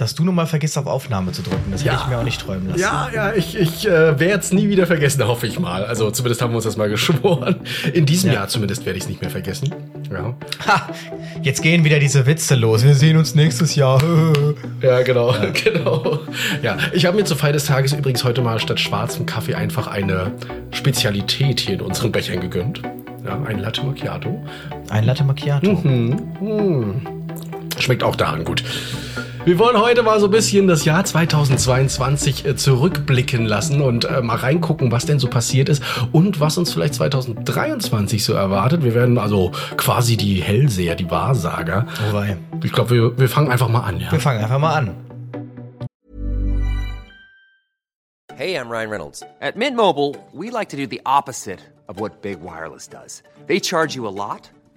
dass du nun mal vergisst, auf Aufnahme zu drücken. Das Ja. hätte ich mir auch nicht träumen lassen. Ja, ja, ich, ich äh, werde es nie wieder vergessen, hoffe ich mal. Also zumindest haben wir uns das mal geschworen. In diesem Ja. Jahr zumindest werde ich es nicht mehr vergessen. Ja, Ha, jetzt gehen wieder diese Witze los. Wir sehen uns nächstes Jahr. ja genau, genau. Ja, ich habe mir zur Feier des Tages übrigens heute mal statt schwarzem Kaffee einfach eine Spezialität hier in unseren Bechern gegönnt. Ja, ein Latte Macchiato. Ein Latte Macchiato. Schmeckt auch daran gut. Wir wollen heute mal so ein bisschen das Jahr 2022 äh, zurückblicken lassen und äh, mal reingucken, was denn so passiert ist und was uns vielleicht 2023 so erwartet. Wir werden also quasi die Hellseher, die Wahrsager. Wobei, Ich glaube, wir, wir fangen einfach mal an. Ja. wir fangen einfach mal an. Hey, I'm Ryan Reynolds. At Mint Mobile, we like to do the opposite of what Big Wireless does. They charge you a lot,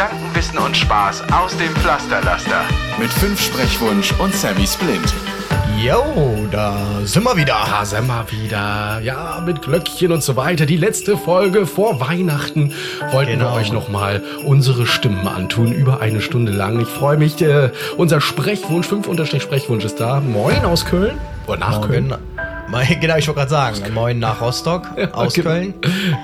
Gedanken, Wissen und Spaß aus dem Pflasterlaster. Mit fünf Sprechwunsch und Sammy Splint. Jo, da sind wir wieder. Da sind wir wieder. Ja, mit Glöckchen und so weiter. Die letzte Folge vor Weihnachten wollten Genau. wir euch nochmal unsere Stimmen antun. Über eine Stunde lang. Ich freue mich. Äh, unser Sprechwunsch, 5 Unterstrich Sprechwunsch ist da. Moin aus Köln. Oder nach Köln. Genau, ich wollte gerade sagen. Moin nach Rostock, aus genau. Köln.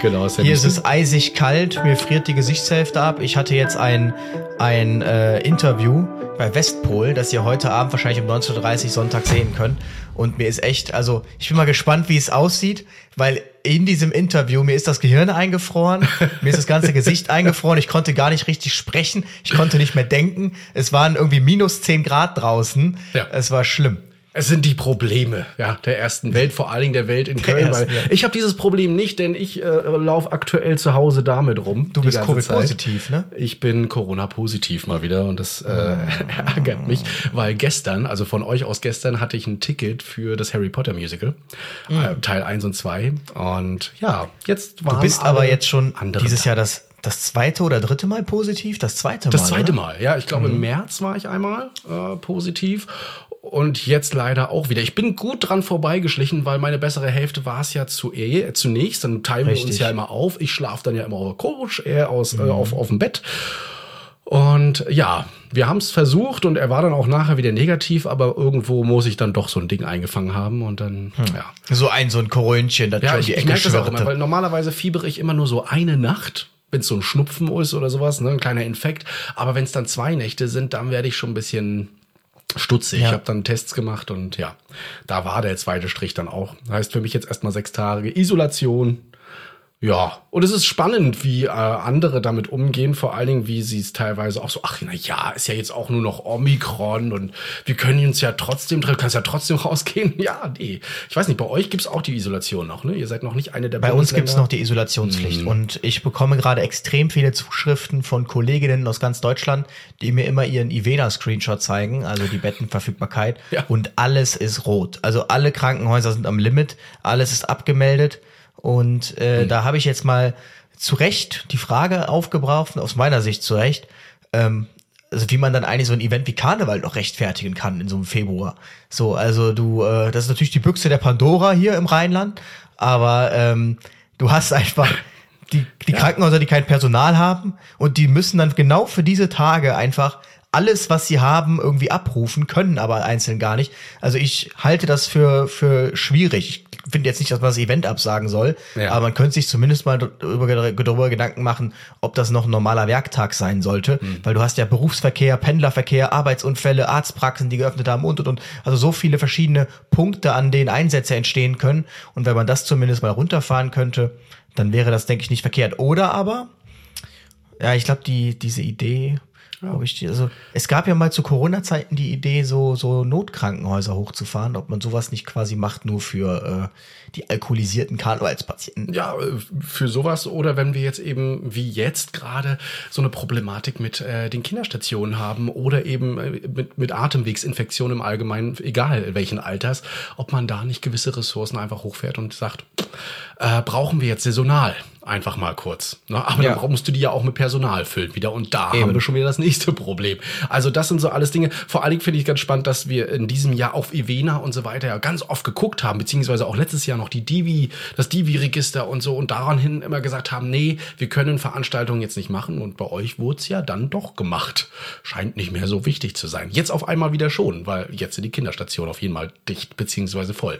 Genau. Hier ist es eisig kalt, mir friert die Gesichtshälfte ab. Ich hatte jetzt ein, ein äh, Interview bei Westpol, das ihr heute Abend wahrscheinlich um 19.30 Uhr Sonntag sehen könnt. Und mir ist echt, also ich bin mal gespannt, wie es aussieht, weil in diesem Interview, mir ist das Gehirn eingefroren, mir ist das ganze Gesicht eingefroren, ich konnte gar nicht richtig sprechen, ich konnte nicht mehr denken. Es waren irgendwie minus 10 Grad draußen. Ja. Es war schlimm. Es sind die Probleme ja, der ersten Welt, vor allen Dingen der Welt in Köln. Weil ersten Welt. ich habe dieses Problem nicht, denn ich äh, laufe aktuell zu Hause damit rum. Du bist. Covid-positiv, ne? Ich bin Corona-positiv mal wieder und das äh, ärgert mich, weil gestern, also von euch aus gestern, hatte ich ein Ticket für das Harry Potter Musical, äh, Teil 1 und 2. Und ja, jetzt waren Du bist aber jetzt schon dieses. Jahr das, das zweite oder dritte Mal positiv? Das zweite Mal. Das zweite oder? Mal, ja. Ich glaube, im März war ich einmal äh, positiv. Und jetzt leider auch wieder. Ich bin gut dran vorbeigeschlichen, weil meine bessere Hälfte war es ja zu, eh, zunächst. Dann teilen wir uns Richtig. ja immer auf. Ich schlafe dann ja immer auf der Couch, er aus, äh, auf, auf dem Bett. Und ja, wir haben es versucht und er war dann auch nachher wieder negativ, aber irgendwo muss ich dann doch so ein Ding eingefangen haben und dann, ja. So ein, so ein Korönchen, das Ja, ich, die ich Ecke merke das auch immer, weil normalerweise fiebere ich immer nur so eine Nacht, wenn es so ein Schnupfen ist oder sowas, ne, ein kleiner Infekt. Aber wenn es dann zwei Nächte sind, dann werde ich schon ein bisschen stutzig. Ja. Ich habe dann Tests gemacht und ja, da war der zweite Strich dann auch. Heißt für mich jetzt erstmal sechs Tage Isolation. Ja, und es ist spannend, wie äh, andere damit umgehen, vor allen Dingen, wie sie es teilweise auch so, ach na ja, ist ja jetzt auch nur noch Omikron und wir können uns ja trotzdem, du kannst ja trotzdem rausgehen. Ja, nee. Ich weiß nicht, bei euch gibt's auch die Isolation noch, ne? Ihr seid noch nicht eine der Bei uns gibt's noch die Isolationspflicht. Mhm. Und ich bekomme gerade extrem viele Zuschriften von Kolleginnen aus ganz Deutschland, die mir immer ihren Iveda-Screenshot zeigen, also die Bettenverfügbarkeit. Ja. Und alles ist rot. Also alle Krankenhäuser sind am Limit, alles ist abgemeldet. Und äh, Mhm. da habe ich jetzt mal zu Recht die Frage aufgebracht, aus meiner Sicht zu Recht, ähm, also wie man dann eigentlich so ein Event wie Karneval noch rechtfertigen kann in so einem Februar. So, also du, äh, das ist natürlich die Büchse der Pandora hier im Rheinland, aber ähm, du hast einfach die, die Krankenhäuser, die kein Personal haben und die müssen dann genau für diese Tage einfach alles, was sie haben, irgendwie abrufen, können aber einzeln gar nicht. Also ich halte das für, für schwierig. Ich finde jetzt nicht, dass man das Event absagen soll, Ja. aber man könnte sich zumindest mal darüber, darüber Gedanken machen, ob das noch ein normaler Werktag sein sollte, weil du hast ja Berufsverkehr, Pendlerverkehr, Arbeitsunfälle, Arztpraxen, die geöffnet haben und und und. Also so viele verschiedene Punkte, an denen Einsätze entstehen können. Und wenn man das zumindest mal runterfahren könnte, dann wäre das, denke ich, nicht verkehrt. Oder aber, ja, ich glaube, die, diese Idee, Ob ich. Also, es gab ja mal zu Corona-Zeiten die Idee, so, so Notkrankenhäuser hochzufahren, ob man sowas nicht quasi macht, nur für äh, die alkoholisierten Karnevalspatienten. Ja, äh, für sowas oder wenn wir jetzt eben wie jetzt gerade so eine Problematik mit äh, den Kinderstationen haben oder eben äh, mit, mit Atemwegsinfektionen im Allgemeinen, egal welchen Alters, ob man da nicht gewisse Ressourcen einfach hochfährt und sagt, äh, brauchen wir jetzt saisonal einfach mal kurz. Ne? Aber Ja. dann musst du die ja auch mit Personal füllen wieder und da Eben. haben wir schon wieder das nächste Problem. Also das sind so alles Dinge. Vor allen Dingen finde ich ganz spannend, dass wir in diesem Jahr auf Evena und so weiter ja ganz oft geguckt haben, beziehungsweise auch letztes Jahr noch die Divi, das Divi-Register und so und daran hin immer gesagt haben, nee, wir können Veranstaltungen jetzt nicht machen und bei euch wurde es ja dann doch gemacht. Scheint nicht mehr so wichtig zu sein. Jetzt auf einmal wieder schon, weil jetzt sind die Kinderstationen auf jeden Fall dicht beziehungsweise voll.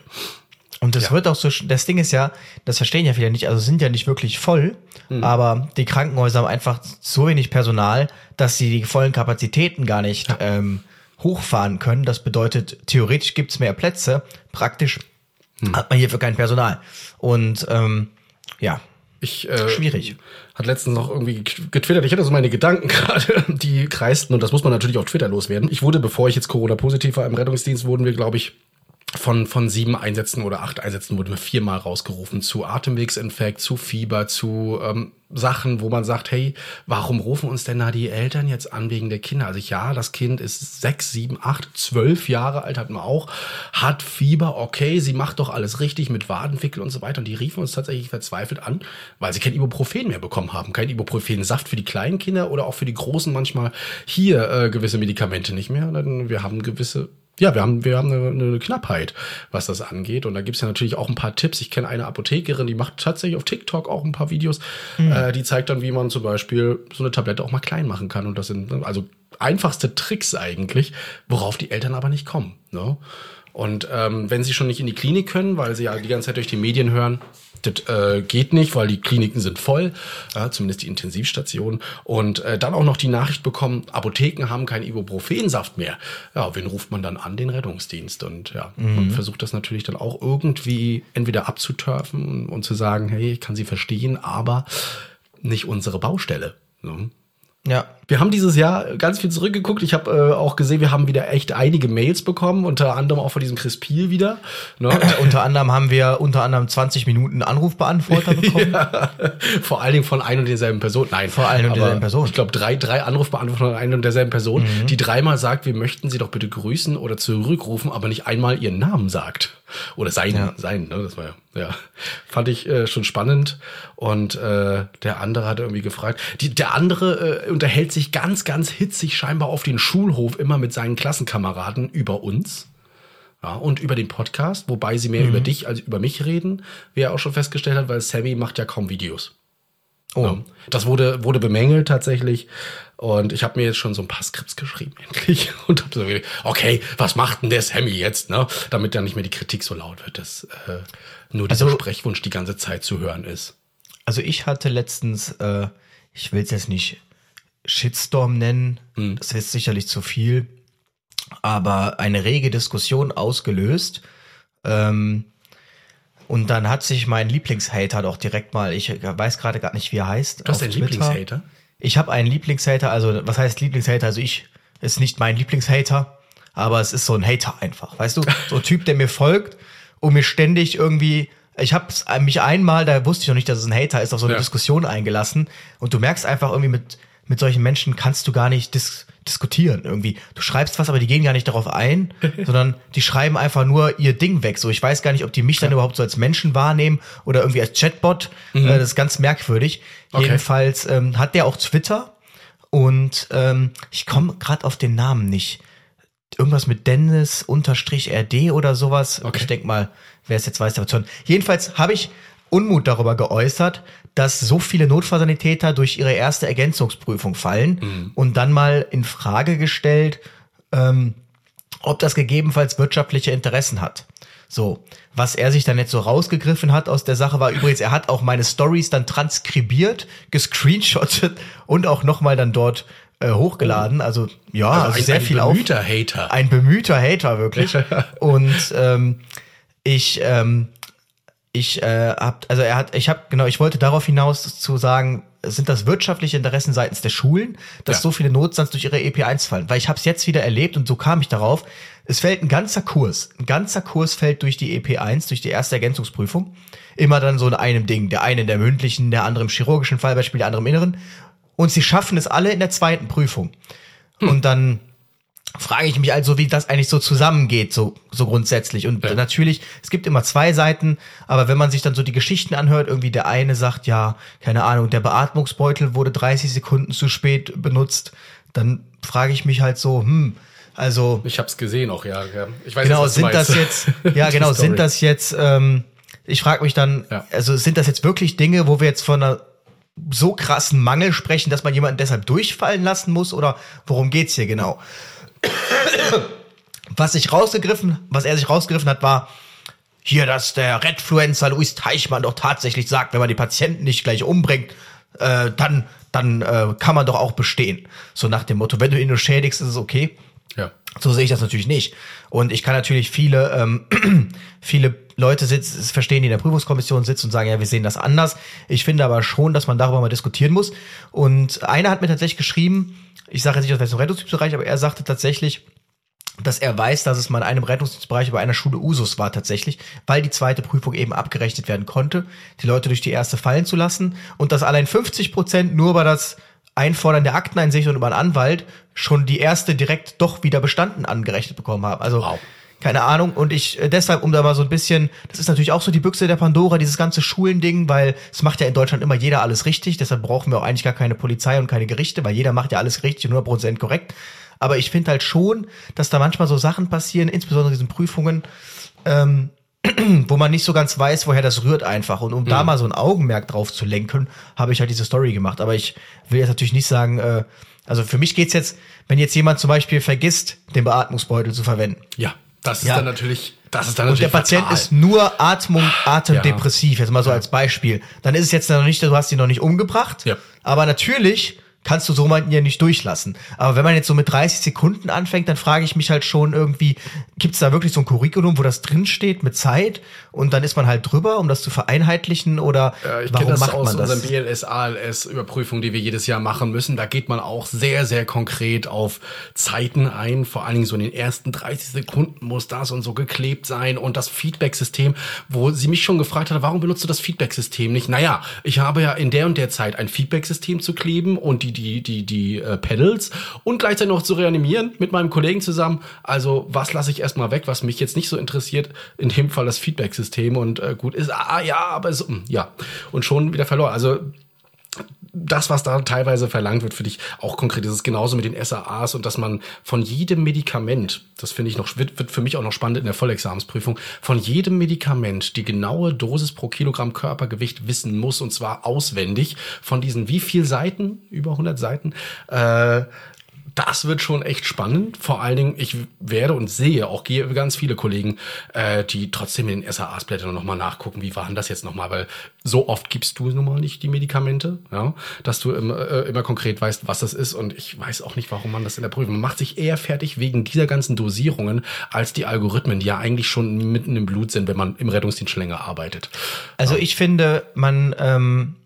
Und das Ja. wird auch so, das Ding ist ja, das verstehen ja viele nicht, also sind ja nicht wirklich voll, Mhm. aber die Krankenhäuser haben einfach so wenig Personal, dass sie die vollen Kapazitäten gar nicht ähm, hochfahren können. Das bedeutet, theoretisch gibt's mehr Plätze, praktisch Mhm. hat man hierfür kein Personal. Und ähm, ja, Ich, äh, Schwierig. Hat letztens noch irgendwie getwittert. Ich hatte so meine Gedanken gerade, die kreisten und das muss man natürlich auf Twitter loswerden. Ich wurde, bevor ich jetzt Corona-positiv war im Rettungsdienst, wurden wir, glaube ich, von, von sieben Einsätzen oder acht Einsätzen wurden wir viermal rausgerufen zu Atemwegsinfekt, zu Fieber, zu ähm, Sachen, wo man sagt, hey, warum rufen uns denn da die Eltern jetzt an wegen der Kinder? Also ja, das Kind ist sechs, sieben, acht, zwölf Jahre alt, hat man auch, hat Fieber, okay, sie macht doch alles richtig mit Wadenwickel und so weiter. Und die riefen uns tatsächlich verzweifelt an, weil sie kein Ibuprofen mehr bekommen haben. Kein Ibuprofen-Saft für die kleinen Kinder oder auch für die Großen manchmal hier äh, gewisse Medikamente nicht mehr. Wir haben gewisse ja, wir haben, wir haben eine, eine Knappheit, was das angeht. Und da gibt's ja natürlich auch ein paar Tipps. Ich kenne eine Apothekerin, die macht tatsächlich auf TikTok auch ein paar Videos. Äh, die zeigt dann, wie man zum Beispiel so eine Tablette auch mal klein machen kann. Und das sind also einfachste Tricks eigentlich, worauf die Eltern aber nicht kommen. Ne? Und ähm, wenn sie schon nicht in die Klinik können, weil sie ja die ganze Zeit durch die Medien hören, das äh, geht nicht, weil die Kliniken sind voll, äh, zumindest die Intensivstationen. Und äh, dann auch noch die Nachricht bekommen, Apotheken haben keinen Ibuprofensaft mehr. Ja, wen ruft man dann an? Den Rettungsdienst. Und ja, man versucht das natürlich dann auch irgendwie entweder abzuturfen und, und zu sagen, hey, ich kann sie verstehen, aber nicht unsere Baustelle. Ne? ja. Wir haben dieses Jahr ganz viel zurückgeguckt. Ich habe äh, auch gesehen, wir haben wieder echt einige Mails bekommen, unter anderem auch von diesem Chris Piel wieder. Ne? Äh, unter anderem haben wir unter anderem 20 Minuten Anrufbeantworter bekommen. Vor allen Dingen von ein und derselben Person. Nein, Vor ein und derselben Person. Mhm. Ich glaube, drei, drei Anrufbeantworter von ein und derselben Person, die dreimal sagt, wir möchten sie doch bitte grüßen oder zurückrufen, aber nicht einmal ihren Namen sagt. Oder sein, Ja. sein, ne? Das war ja, ja. Fand ich äh, schon spannend. Und äh, der andere hat irgendwie gefragt. Die, der andere äh, unterhält sich ganz, ganz hitzig scheinbar auf den Schulhof immer mit seinen Klassenkameraden über uns. Ja, und über den Podcast, wobei sie mehr Mhm. über dich als über mich reden, wie er auch schon festgestellt hat, weil Sammy macht ja kaum Videos. Oh. Ja. Das wurde, wurde bemängelt tatsächlich. Und ich habe mir jetzt schon so ein paar Skripts geschrieben, endlich. Und habe so, gedacht, okay, was macht denn der Sammy jetzt, ne? Damit dann nicht mehr die Kritik so laut wird, dass äh, nur dieser Also- Sprechwunsch die ganze Zeit zu hören ist. Also ich hatte letztens, äh, ich will es jetzt nicht Shitstorm nennen, das ist sicherlich zu viel, aber eine rege Diskussion ausgelöst. Ähm, und dann hat sich mein Lieblingshater doch direkt mal, ich weiß gerade gar nicht, wie er heißt. Du hast einen Twitter. Lieblingshater? Ich habe einen Lieblingshater, also was heißt Lieblingshater? Also ich ist nicht mein Lieblingshater, aber es ist so ein Hater einfach, weißt du? So ein Typ, der mir folgt und mir ständig irgendwie ich habe mich einmal, da wusste ich noch nicht, dass es ein Hater ist, auf so eine Ja. Diskussion eingelassen und du merkst einfach irgendwie mit mit solchen Menschen kannst du gar nicht dis diskutieren irgendwie. Du schreibst was, aber die gehen gar nicht darauf ein, sondern die schreiben einfach nur ihr Ding weg. So, ich weiß gar nicht, ob die mich dann überhaupt so als Menschen wahrnehmen oder irgendwie als Chatbot. Äh, das ist ganz merkwürdig. Okay. Jedenfalls ähm, hat der auch Twitter und ähm, ich komme gerade auf den Namen nicht. Irgendwas mit Dennis unterstrich RD oder sowas. Okay. Ich denk mal, wer es jetzt weiß, der wird schon. Jedenfalls habe ich Unmut darüber geäußert, dass so viele Notfallsanitäter durch ihre erste Ergänzungsprüfung fallen und dann mal in Frage gestellt, ähm, ob das gegebenenfalls wirtschaftliche Interessen hat. So, was er sich dann jetzt so rausgegriffen hat aus der Sache war übrigens, er hat auch meine Stories dann transkribiert, gescreenshottet und auch nochmal dann dort äh, hochgeladen. Also ja, also, ein, sehr ein viel auf. bemühter Hater. Ein bemühter Hater, wirklich. Und ähm, ich, ähm, ich äh, hab, also er hat, ich habe genau, ich wollte darauf hinaus zu sagen, sind das wirtschaftliche Interessen seitens der Schulen, dass Ja. so viele Notstands durch ihre EP1 fallen? Weil ich habe es jetzt wieder erlebt und so kam ich darauf. Es fällt ein ganzer Kurs, ein ganzer Kurs fällt durch die EP1, durch die erste Ergänzungsprüfung. Immer dann so in einem Ding. Der eine in der mündlichen, der andere im chirurgischen Fallbeispiel, der andere im inneren. Und sie schaffen es alle in der zweiten Prüfung. Und dann frage ich mich also, wie das eigentlich so zusammengeht, so, so grundsätzlich. Und Ja. natürlich, es gibt immer zwei Seiten, aber wenn man sich dann so die Geschichten anhört, irgendwie der eine sagt, ja, keine Ahnung, der Beatmungsbeutel wurde 30 Sekunden zu spät benutzt, dann frage ich mich halt so, hm, also Ich hab's gesehen auch, ja. ja. Ich weiß genau, was du sind das jetzt, ja genau, Story. sind das jetzt, ähm, ich frage mich dann, Ja. also sind das jetzt wirklich Dinge, wo wir jetzt von einer so krassen Mangel sprechen, dass man jemanden deshalb durchfallen lassen muss oder worum geht's hier genau? Was sich rausgegriffen, was er sich rausgegriffen hat, war hier, dass der Redfluencer Luis Teichmann doch tatsächlich sagt, wenn man die Patienten nicht gleich umbringt, äh, dann dann äh, kann man doch auch bestehen. So nach dem Motto, wenn du ihn nur schädigst, ist es okay. Ja. So sehe ich das natürlich nicht. Und ich kann natürlich viele, ähm, viele Leute sitzen, verstehen, die in der Prüfungskommission sitzen und sagen, ja, wir sehen das anders. Ich finde aber schon, dass man darüber mal diskutieren muss. Und einer hat mir tatsächlich geschrieben, ich sage jetzt nicht aus welchem Rettungsbereich, aber er sagte tatsächlich, dass er weiß, dass es mal in einem Rettungsdienstbereich bei einer Schule Usus war tatsächlich, weil die zweite Prüfung eben abgerechnet werden konnte, die Leute durch die erste fallen zu lassen und dass allein 50 Prozent nur über das Einfordern der Akteneinsicht und über einen Anwalt schon die erste direkt doch wieder bestanden angerechnet bekommen haben. Also Wow. Keine Ahnung und ich äh, deshalb um da mal so ein bisschen, das ist natürlich auch so die Büchse der Pandora, dieses ganze Schulending, weil es macht ja in Deutschland immer jeder alles richtig, deshalb brauchen wir auch eigentlich gar keine Polizei und keine Gerichte, weil jeder macht ja alles richtig und 100% korrekt. Aber ich finde halt schon, dass da manchmal so Sachen passieren, insbesondere in diesen Prüfungen, ähm, wo man nicht so ganz weiß, woher das rührt einfach. Und um da mal so ein Augenmerk drauf zu lenken, habe ich halt diese Story gemacht. Aber ich will jetzt natürlich nicht sagen, äh, also für mich geht's jetzt, wenn jetzt jemand zum Beispiel vergisst, den Beatmungsbeutel zu verwenden. Ja. Das ist Ja. dann natürlich, das ist dann Und der natürlich Patient fatal. ist nur Atmung, atemdepressiv, jetzt mal so als Beispiel. Dann ist es jetzt noch nicht, du hast ihn noch nicht umgebracht. Ja. Aber natürlich kannst du so jemanden ja nicht durchlassen. Aber wenn man jetzt so mit 30 Sekunden anfängt, dann frage ich mich halt schon irgendwie, gibt's da wirklich so ein Curriculum, wo das drinsteht mit Zeit und dann ist man halt drüber, um das zu vereinheitlichen oder Ja, ich warum das macht aus man das? unseren BLS, ALS Überprüfungen, die wir jedes Jahr machen müssen. Da geht man auch sehr, sehr konkret auf Zeiten ein. Vor allen Dingen so in den ersten 30 Sekunden muss das und so geklebt sein und das Feedback-System, wo sie mich schon gefragt hat, warum benutzt du das Feedback-System nicht? Naja, ich habe ja in der und der Zeit ein Feedback-System zu kleben und die, die, die, die äh, Pedals und gleichzeitig noch zu reanimieren mit meinem Kollegen zusammen. Also was lasse ich erstmal weg, was mich jetzt nicht so interessiert, in dem Fall das Feedback-System und äh, gut ist, ah ja, aber so, hm, ja. Und schon wieder verloren. Also das, was da teilweise verlangt wird, finde ich auch konkret. Das ist genauso mit den SAAs und dass man von jedem Medikament, das finde ich noch, wird, wird für mich auch noch spannend in der Vollexamensprüfung, von jedem Medikament die genaue Dosis pro Kilogramm Körpergewicht wissen muss und zwar auswendig von diesen wie viel Seiten, über 100 Seiten, äh, das wird schon echt spannend. Vor allen Dingen, ich werde und sehe auch gehe ganz viele Kollegen, äh, die trotzdem in den SAAs-Blättern nochmal nachgucken, wie war denn das jetzt nochmal, weil so oft gibst du nun mal nicht die Medikamente, ja, dass du immer, äh, immer konkret weißt, was das ist. Und ich weiß auch nicht, warum man das in der Prüfung. Man macht sich eher fertig wegen dieser ganzen Dosierungen als die Algorithmen, die ja eigentlich schon mitten im Blut sind, wenn man im Rettungsdienst schon länger arbeitet. Also ich finde, man, ähm,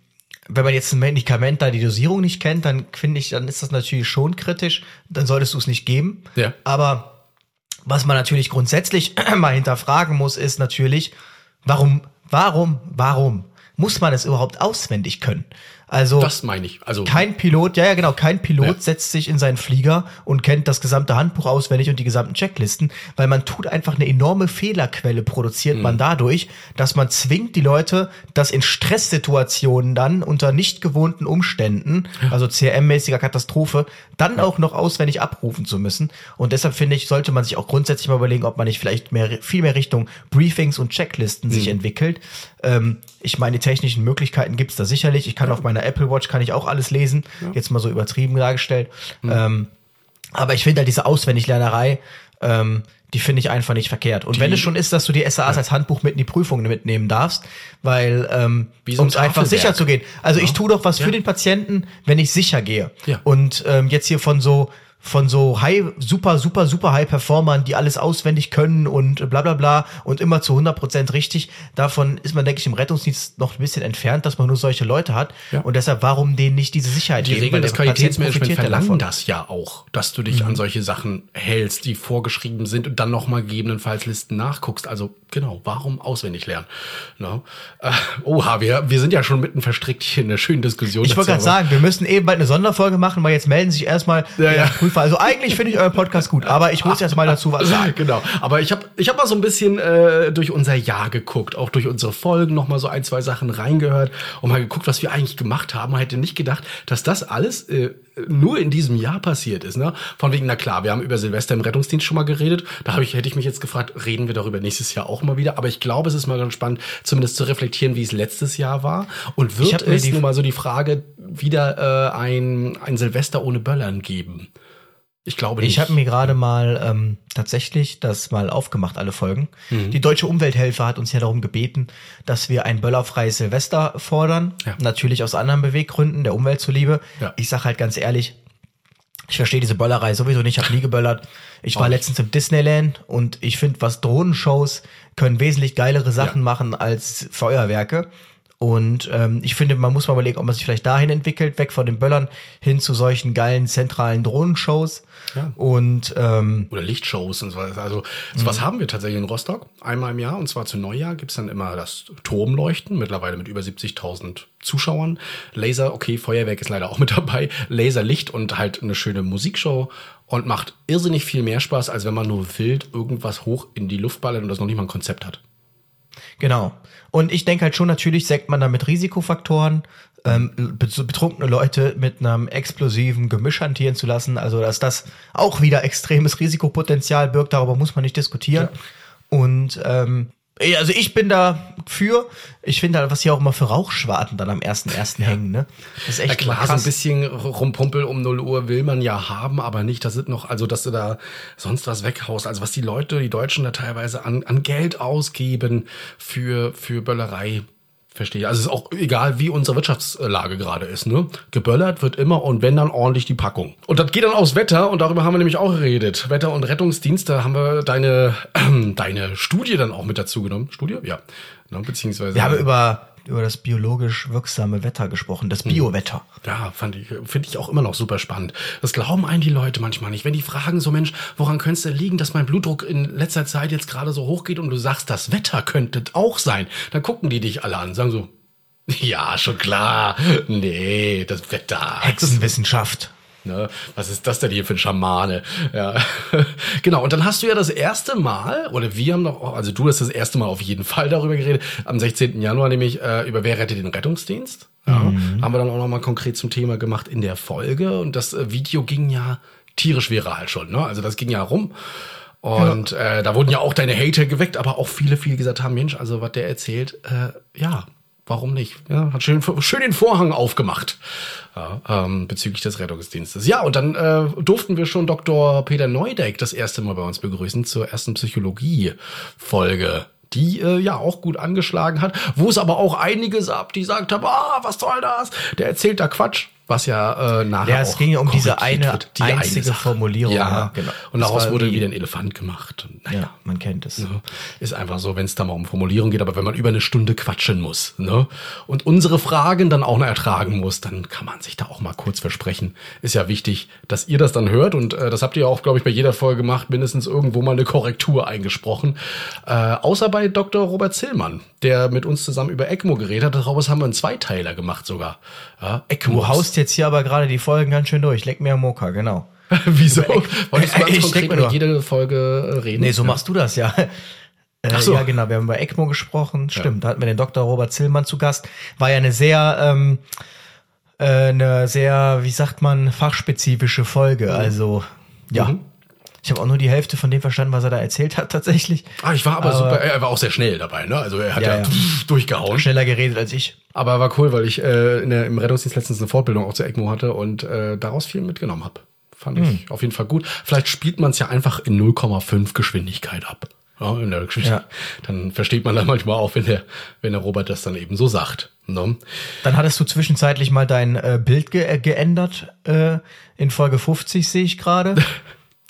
wenn man jetzt ein Medikament da die Dosierung nicht kennt, dann finde ich, dann ist das natürlich schon kritisch. Dann solltest du es nicht geben. Ja. Aber was man natürlich grundsätzlich mal hinterfragen muss, ist natürlich, warum, warum, warum muss man es überhaupt auswendig können? Also Das meine ich. Also kein Pilot, ja, ja, genau, kein Pilot Ja. setzt sich in seinen Flieger und kennt das gesamte Handbuch auswendig und die gesamten Checklisten, weil man tut einfach eine enorme Fehlerquelle, produziert Mhm. man dadurch, dass man zwingt die Leute, das in Stresssituationen dann unter nicht gewohnten Umständen, also CRM-mäßiger Katastrophe, dann auch noch auswendig abrufen zu müssen. Und deshalb finde ich, sollte man sich auch grundsätzlich mal überlegen, ob man nicht vielleicht mehr, viel mehr Richtung Briefings und Checklisten sich Mhm. entwickelt. Ähm, ich meine, die technischen Möglichkeiten gibt's da sicherlich. Ich kann auf meiner Apple Watch kann ich auch alles lesen. Jetzt mal so übertrieben dargestellt. Mhm. Ähm, aber ich finde halt diese Auswendiglernerei, ähm, die finde ich einfach nicht verkehrt. Und wenn es schon ist, dass du die SAAs als Handbuch mit in die Prüfungen mitnehmen darfst, weil ähm, so um es einfach sicher zu gehen. Also ich tue doch was Ja. für den Patienten, wenn ich sicher gehe. Ja. Und ähm, jetzt hier von so von so high, super, super, super high Performern, die alles auswendig können und bla bla bla und immer zu 100% richtig. Davon ist man, denke ich, im Rettungsdienst noch ein bisschen entfernt, dass man nur solche Leute hat. Ja. Und deshalb, warum denen nicht diese Sicherheit Die geben? Regeln Weil des der Qualitätsmanagements verlangen das ja auch, dass du dich an solche Sachen hältst, die vorgeschrieben sind und dann nochmal gegebenenfalls Listen nachguckst. Also genau, warum auswendig lernen? Ne? Äh, oha, wir, wir sind ja schon mitten verstrickt hier in einer schönen Diskussion. Ich wollte gerade sagen, wir müssen eben bald eine Sonderfolge machen, weil jetzt melden sich erstmal Ja, ja. Prüfer. Also eigentlich finde ich euren Podcast gut, aber ich muss jetzt mal dazu was sagen. Genau, aber ich habe ich hab mal so ein bisschen äh, durch unser Jahr geguckt, auch durch unsere Folgen noch mal so ein, zwei Sachen reingehört und mal geguckt, was wir eigentlich gemacht haben. Man hätte nicht gedacht, dass das alles äh, nur in diesem Jahr passiert ist. Ne? Von wegen, na klar, wir haben über Silvester im Rettungsdienst schon mal geredet. Da hab ich, hätte ich mich jetzt gefragt, reden wir darüber nächstes Jahr auch mal wieder. Aber ich glaube, es ist mal ganz spannend, zumindest zu reflektieren, wie es letztes Jahr war. Und wird es nun mal so die Frage, wieder äh, ein, ein Silvester ohne Böllern geben? Ich glaube nicht. Ich habe mir gerade mal ähm, tatsächlich das mal aufgemacht, alle Folgen. Mhm. Die Deutsche Umwelthilfe hat uns ja darum gebeten, dass wir ein böllerfreies Silvester fordern. Ja. Natürlich aus anderen Beweggründen, der Umwelt zuliebe. Ja. Ich sag halt ganz ehrlich, ich verstehe diese Böllerei sowieso nicht, ich habe nie geböllert. Ich war letztens im Disneyland und ich finde, was Drohnenshows können wesentlich geilere Sachen machen als Feuerwerke. Und ähm, ich finde, man muss mal überlegen, ob man sich vielleicht dahin entwickelt, weg von den Böllern hin zu solchen geilen zentralen Drohnenshows. Ja. Und ähm, Oder Lichtshows und so weiter. Also Mhm. sowas haben wir tatsächlich in Rostock. Einmal im Jahr und zwar zu Neujahr gibt's dann immer das Turmleuchten, mittlerweile mit über 70.000 Zuschauern. Laser, okay, Feuerwerk ist leider auch mit dabei. Laserlicht und halt eine schöne Musikshow und macht irrsinnig viel mehr Spaß, als wenn man nur wild irgendwas hoch in die Luft ballert und das noch nicht mal ein Konzept hat. Genau. Und ich denke halt schon, natürlich senkt man damit Risikofaktoren, ähm, bet- betrunkene Leute mit einem explosiven Gemisch hantieren zu lassen. Also, dass das auch wieder extremes Risikopotenzial birgt, darüber muss man nicht diskutieren. Und ähm, ja, also ich bin da für. Ich finde halt, was hier auch immer für Rauchschwarten dann am 1.1. hängen, ne? Das ist Ja echt klar, mal so ein krass. bisschen Rumpumpel um 0 Uhr will man ja haben, aber nicht, dass es noch, also dass du da sonst was weghaust. Also was die Leute, die Deutschen da teilweise an, an Geld ausgeben für, für Böllerei. Verstehe. Also es ist auch egal, wie unsere Wirtschaftslage gerade ist. Ne? Geböllert wird immer und wenn dann ordentlich die Packung. Und das geht dann aufs Wetter und darüber haben wir nämlich auch geredet. Wetter- und Rettungsdienst, da haben wir deine, äh, deine Studie dann auch mit dazu genommen. Studie? Ja. Ne, beziehungsweise. Wir haben über, über das biologisch wirksame Wetter gesprochen, das Biowetter. Ja, fand ich, finde ich auch immer noch super spannend. Das glauben einen die Leute manchmal nicht. Wenn die fragen so, Mensch, woran könnte es denn liegen, dass mein Blutdruck in letzter Zeit jetzt gerade so hoch geht und du sagst, das Wetter könnte auch sein, dann gucken die dich alle an, sagen so, ja, schon klar. Nee, das Wetter. Hexenwissenschaft. Ne? Was ist das denn hier für ein Schamane? Ja. genau, und dann hast du ja das erste Mal, oder wir haben auch, also du hast das erste Mal auf jeden Fall darüber geredet, am 16. Januar nämlich äh, über Wer rettet den Rettungsdienst. Ja. Haben wir dann auch nochmal konkret zum Thema gemacht in der Folge. Und das äh, Video ging ja tierisch viral schon, ne? Also das ging ja rum. Und äh, da wurden ja auch deine Hater geweckt, aber auch viele, viele gesagt haben, Mensch, also was der erzählt, äh, ja, warum nicht? Ja, hat schön, schön den Vorhang aufgemacht ja, ähm, bezüglich des Rettungsdienstes. Ja, und dann äh, durften wir schon Dr. Peter Neudeck das erste Mal bei uns begrüßen zur ersten Psychologie-Folge die äh, ja auch gut angeschlagen hat, wo es aber auch einige gab, die gesagt haben, ah, was soll das? Der erzählt da Quatsch, was ja äh, nachher Ja, es ging ja um diese eine wird. Die einzige Sache. Formulierung, Ja, ja, genau. Und daraus wurde die- wieder ein Elefant gemacht. Naja, Ja, man kennt es. Ne? Ist einfach so, wenn es da mal um Formulierung geht, aber wenn man über eine Stunde quatschen muss ne? und unsere Fragen dann auch noch ertragen muss, dann kann man sich da auch mal kurz versprechen. Ist ja wichtig, dass ihr das dann hört und äh, das habt ihr auch, glaube ich, bei jeder Folge gemacht, mindestens irgendwo mal eine Korrektur eingesprochen. Äh, außer bei Dr. Robert Zillmann, der mit uns zusammen über ECMO geredet hat. Daraus haben wir einen Zweiteiler gemacht sogar. Ja, ECMO. Du haust jetzt hier aber gerade die Folgen ganz schön durch. Leck mir am Moka, genau. Wieso? Wolltest du ganz Ich konkret über jede Folge äh, reden? Nee, so machst du das ja. Äh, Ach so. Ja, genau. Wir haben über ECMO gesprochen. Stimmt. Da hatten wir den Dr. Robert Zillmann zu Gast. War ja eine sehr, ähm, äh, eine sehr, wie sagt man, fachspezifische Folge. Also, ja. Mhm. Ich habe auch nur die Hälfte von dem verstanden, was er da erzählt hat, tatsächlich. Ah, ich war aber, Aber- super, er war auch sehr schnell dabei, ne? Also er hat ja, Ja, ja. durchgehauen. Schneller geredet als ich. Aber war cool, weil ich äh, in der, im Rettungsdienst letztens eine Fortbildung auch zur ECMO hatte und äh, daraus viel mitgenommen habe. Fand ich auf jeden Fall gut. Vielleicht spielt man es ja einfach in 0,5 Geschwindigkeit ab. Ja, in der Geschichte. Ja. Dann versteht man dann manchmal auch, wenn der, wenn der Robert das dann eben so sagt. Ne? Dann hattest du zwischenzeitlich mal dein äh, Bild ge äh, geändert äh, in Folge 50, sehe ich gerade.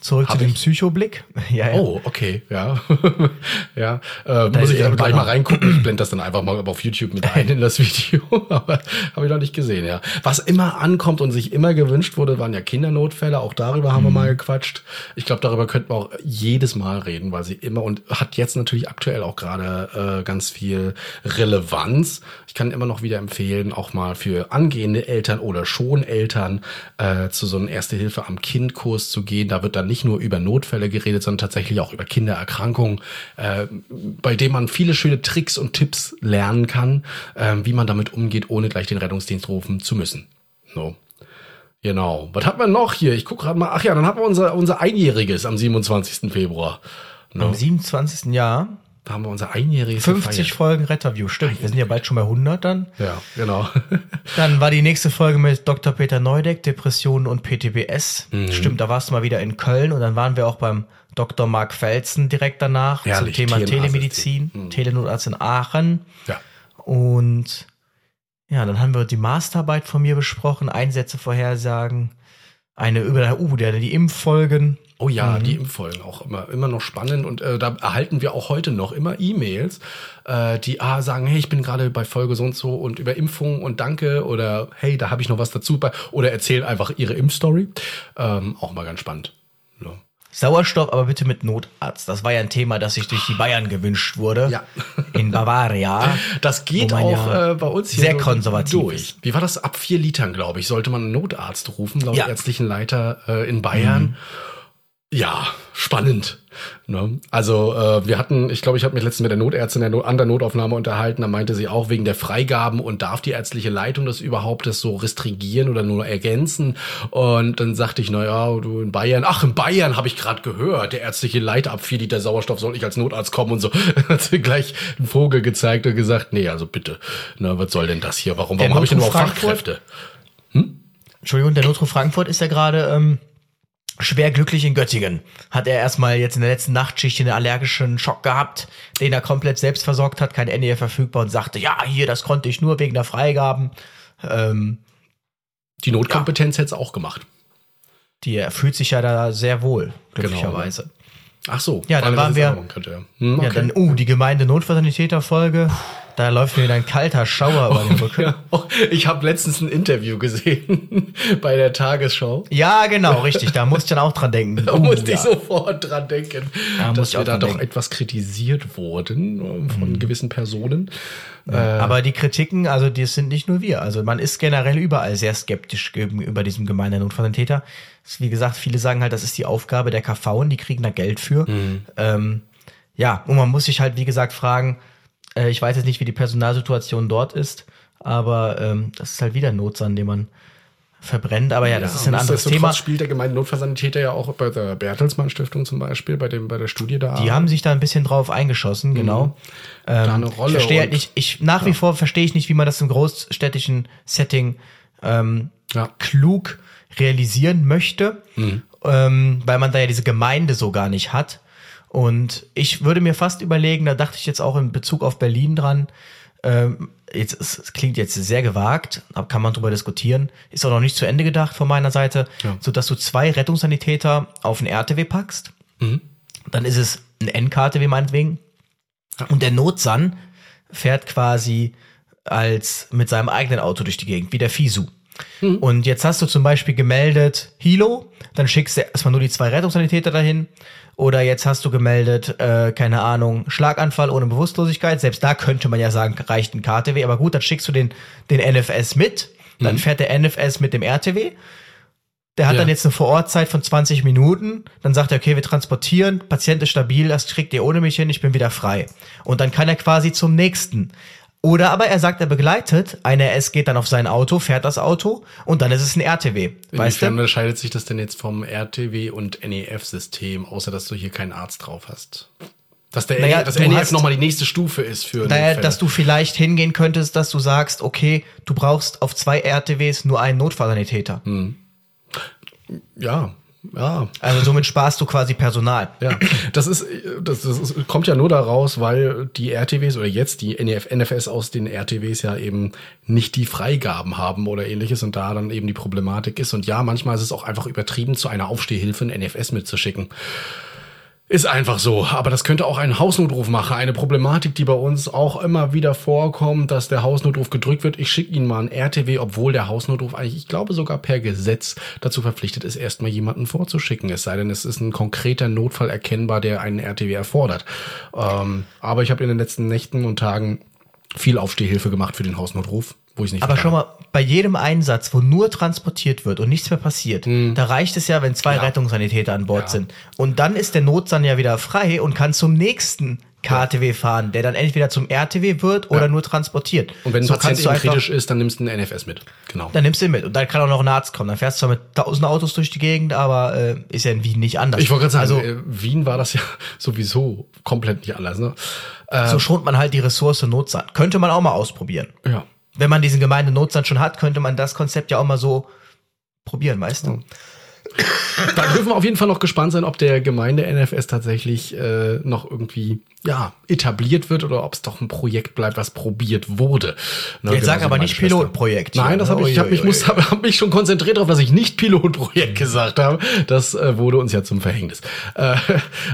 Zurück Hab zu dem? Psychoblick. Ja, ja. Oh, okay, ja. ja, äh, muss ich aber gleich mal reingucken. Ich blende das dann einfach mal auf YouTube mit ein in das Video. aber habe ich noch nicht gesehen, ja. Was immer ankommt und sich immer gewünscht wurde, waren ja Kindernotfälle. Auch darüber haben wir mal gequatscht. Ich glaube, darüber könnten wir auch jedes Mal reden, weil sie immer und hat jetzt natürlich aktuell auch gerade äh, ganz viel Relevanz. Ich kann immer noch wieder empfehlen, auch mal für angehende Eltern oder schon Eltern äh, zu so einem Erste-Hilfe am Kind-Kurs zu gehen. Da wird dann nicht nur über Notfälle geredet, sondern tatsächlich auch über Kindererkrankungen, äh, bei dem man viele schöne Tricks und Tipps lernen kann, äh, wie man damit umgeht, ohne gleich den Rettungsdienst rufen zu müssen. So. Genau. Was hat man noch hier? Ich gucke gerade mal. Ach ja, dann haben wir unser, unser Einjähriges am 27. Februar. No. Am 27. Jahr. Da haben wir unser Einjähriges 50 gefeiert. Folgen Retterview. Stimmt, wir sind ja bald schon bei 100 dann. Ja, genau. Dann war die nächste Folge mit Dr. Peter Neudeck, Depressionen und PTBS. Mhm. Stimmt, da warst du mal wieder in Köln und dann waren wir auch beim Dr. Mark Felsen direkt danach Herrlich, zum Thema. Telemedizin, Mhm. Telenotarzt in Aachen. ja. Und ja, dann haben wir die Masterarbeit von mir besprochen, Einsätze vorhersagen, eine über uh, der, die Impffolgen. Oh ja, Mhm. die Impffolgen auch immer, immer noch spannend und äh, da erhalten wir auch heute noch immer E-Mails, äh, die ah, sagen, hey, ich bin gerade bei Folge so und so und über Impfungen und danke oder hey, da habe ich noch was dazu bei oder erzählen einfach ihre Impfstory. Ähm, auch mal ganz spannend. Sauerstoff, aber bitte mit Notarzt. Das war ja ein Thema, das sich durch die Bayern gewünscht wurde. Ja. In Bavaria. Das geht auch ja äh, bei uns hier sehr konservativ durch. ist. Wie war das? Ab vier Litern, glaube ich, sollte man einen Notarzt rufen, laut Ja. Mhm. ärztlichen Leiter äh, in Bayern. Ja, spannend. Ne? Also äh, wir hatten, ich glaube, ich habe mich letztens mit der Notärztin der no an der Notaufnahme unterhalten, da meinte sie auch wegen der Freigaben und darf die ärztliche Leitung das überhaupt das so restringieren oder nur ergänzen? Und dann sagte ich, na ja, du in Bayern, ach in Bayern habe ich gerade gehört, der ärztliche Leiter ab vier Liter Sauerstoff soll ich als Notarzt kommen und so. hat sie gleich einen Vogel gezeigt und gesagt, nee, also bitte, na, was soll denn das hier? Warum, warum habe ich denn überhaupt? Fachkräfte? Entschuldigung, der Notruf Frankfurt ist ja gerade ähm, schwer glücklich in Göttingen. Hat er erstmal jetzt in der letzten Nachtschicht einen allergischen Schock gehabt, den er komplett selbst versorgt hat, kein NEF verfügbar und sagte, ja, hier, das konnte ich nur wegen der Freigaben. Ähm, Die Notkompetenz hätte es auch gemacht. die er fühlt sich ja da sehr wohl, Genau. glücklicherweise. Ach so. Ja, dann waren wir- ja. Hm, Ja, okay. dann, uh, die Gemeinde Notfallsanitäter-Folge. Da läuft mir wieder ein kalter Schauer über den Rücken. Ja, oh, ich habe letztens ein Interview gesehen bei der Tagesschau. Ja, genau, richtig. Da musste ich dann auch dran denken. Da Uh, musste ja. ich sofort dran denken, Da dass wir da doch denken. Mhm. etwas kritisiert wurden äh, von gewissen Personen. Aber die Kritiken, also die sind nicht nur wir. Also man ist generell überall sehr skeptisch gegenüber diesem gemeinen ist, Wie gesagt, viele sagen halt, das ist die Aufgabe der KV und die kriegen da Geld für. Ähm, ja, und man muss sich halt, wie gesagt, fragen, äh, ich weiß jetzt nicht, wie die Personalsituation dort ist, aber ähm, das ist halt wieder ein Notsand, den man verbrennt. Aber ja, das ist ein anderes Thema. spielt der Gemeindennotfallsanitäter ja auch bei der Bertelsmann Stiftung zum Beispiel, bei dem bei der Studie da. Die haben sich da ein bisschen drauf eingeschossen, genau. Ähm, Da eine Rolle Ich verstehe halt nicht, ich nach wie vor verstehe ich nicht, wie man das im großstädtischen Setting ähm, Ja. klug realisieren möchte, ähm, weil man da ja diese Gemeinde so gar nicht hat. Und ich würde mir fast überlegen, da dachte ich jetzt auch in Bezug auf Berlin dran, ähm, jetzt, es, klingt jetzt sehr gewagt, aber kann man drüber diskutieren, ist auch noch nicht zu Ende gedacht von meiner Seite, Ja. so dass du zwei Rettungssanitäter auf ein RTW packst, dann ist es ein N-KTW meinetwegen, und der Notsan fährt quasi als mit seinem eigenen Auto durch die Gegend, wie der Fisu. Und jetzt hast du zum Beispiel gemeldet Hilo, dann schickst du erstmal nur die zwei Rettungssanitäter dahin. Oder jetzt hast du gemeldet, äh, keine Ahnung, Schlaganfall ohne Bewusstlosigkeit. Selbst da könnte man ja sagen, reicht ein KTW. Aber gut, dann schickst du den, den NFS mit. Dann fährt der NFS mit dem RTW. Der hat Ja. dann jetzt eine Vorortzeit von 20 Minuten. Dann sagt er, okay, wir transportieren, Patient ist stabil, das kriegt ihr ohne mich hin, ich bin wieder frei. Und dann kann er quasi zum nächsten. Oder aber er sagt, er begleitet, ein RS geht dann auf sein Auto, fährt das Auto und dann ist es ein RTW. Weißt Inwiefern unterscheidet sich das denn jetzt vom RTW und NEF-System, außer dass du hier keinen Arzt drauf hast? Dass der Naja, NEF, das du NEF nochmal die nächste Stufe ist für Naja, dass du vielleicht hingehen könntest, dass du sagst, okay, du brauchst auf zwei RTWs nur einen Notfallsanitäter. Hm. Ja, ja, Also somit sparst du quasi Personal. Ja, das ist, das, das ist, kommt ja nur daraus, weil die RTWs oder jetzt die NF, NFS aus den RTWs ja eben nicht die Freigaben haben oder ähnliches und da dann eben die Problematik ist. Und ja, manchmal ist es auch einfach übertrieben, zu einer Aufstehhilfe ein NFS mitzuschicken. Ist einfach so. Aber das könnte auch ein Hausnotruf machen. Eine Problematik, die bei uns auch immer wieder vorkommt, dass der Hausnotruf gedrückt wird. Ich schicke Ihnen mal ein RTW, obwohl der Hausnotruf eigentlich, ich glaube sogar per Gesetz dazu verpflichtet ist, erstmal jemanden vorzuschicken. Es sei denn, es ist ein konkreter Notfall erkennbar, der einen RTW erfordert. Ähm, aber ich habe in den letzten Nächten und Tagen viel Aufstehhilfe gemacht für den Hausnotruf, wo ich nicht Aber verstanden mal bei jedem Einsatz, wo nur transportiert wird und nichts mehr passiert, da reicht es ja, wenn zwei Rettungssanitäter an Bord Ja. sind. Und dann ist der Notsan ja wieder frei und kann zum nächsten KTW fahren, der dann entweder zum RTW wird oder nur transportiert. Und wenn ein so Patient eben kritisch ist, dann nimmst du einen NFS mit. Genau. dann nimmst du ihn mit. Und dann kann auch noch ein Arzt kommen. Dann fährst du zwar mit tausend Autos durch die Gegend, aber äh, ist ja in Wien nicht anders. Ich wollte gerade sagen, also, äh, Wien war das ja sowieso komplett nicht anders. Ne? so schont man halt die Ressource Notsan. Könnte man auch mal ausprobieren. Ja. Wenn man diesen Gemeinde-Notstand schon hat, könnte man das Konzept ja auch mal so probieren, weißt du? Da dürfen wir auf jeden Fall noch gespannt sein, ob der Gemeinde-NFS tatsächlich äh, noch irgendwie ja, etabliert wird oder ob es doch ein Projekt bleibt, was probiert wurde. Ne, Jetzt sag genauso aber nicht Schwester. Pilotprojekt Nein, das ne? habe ich, ich habe mich, muss, hab, hab mich schon konzentriert darauf, dass ich nicht Pilotprojekt gesagt habe. Das äh, wurde uns ja zum Verhängnis. Äh,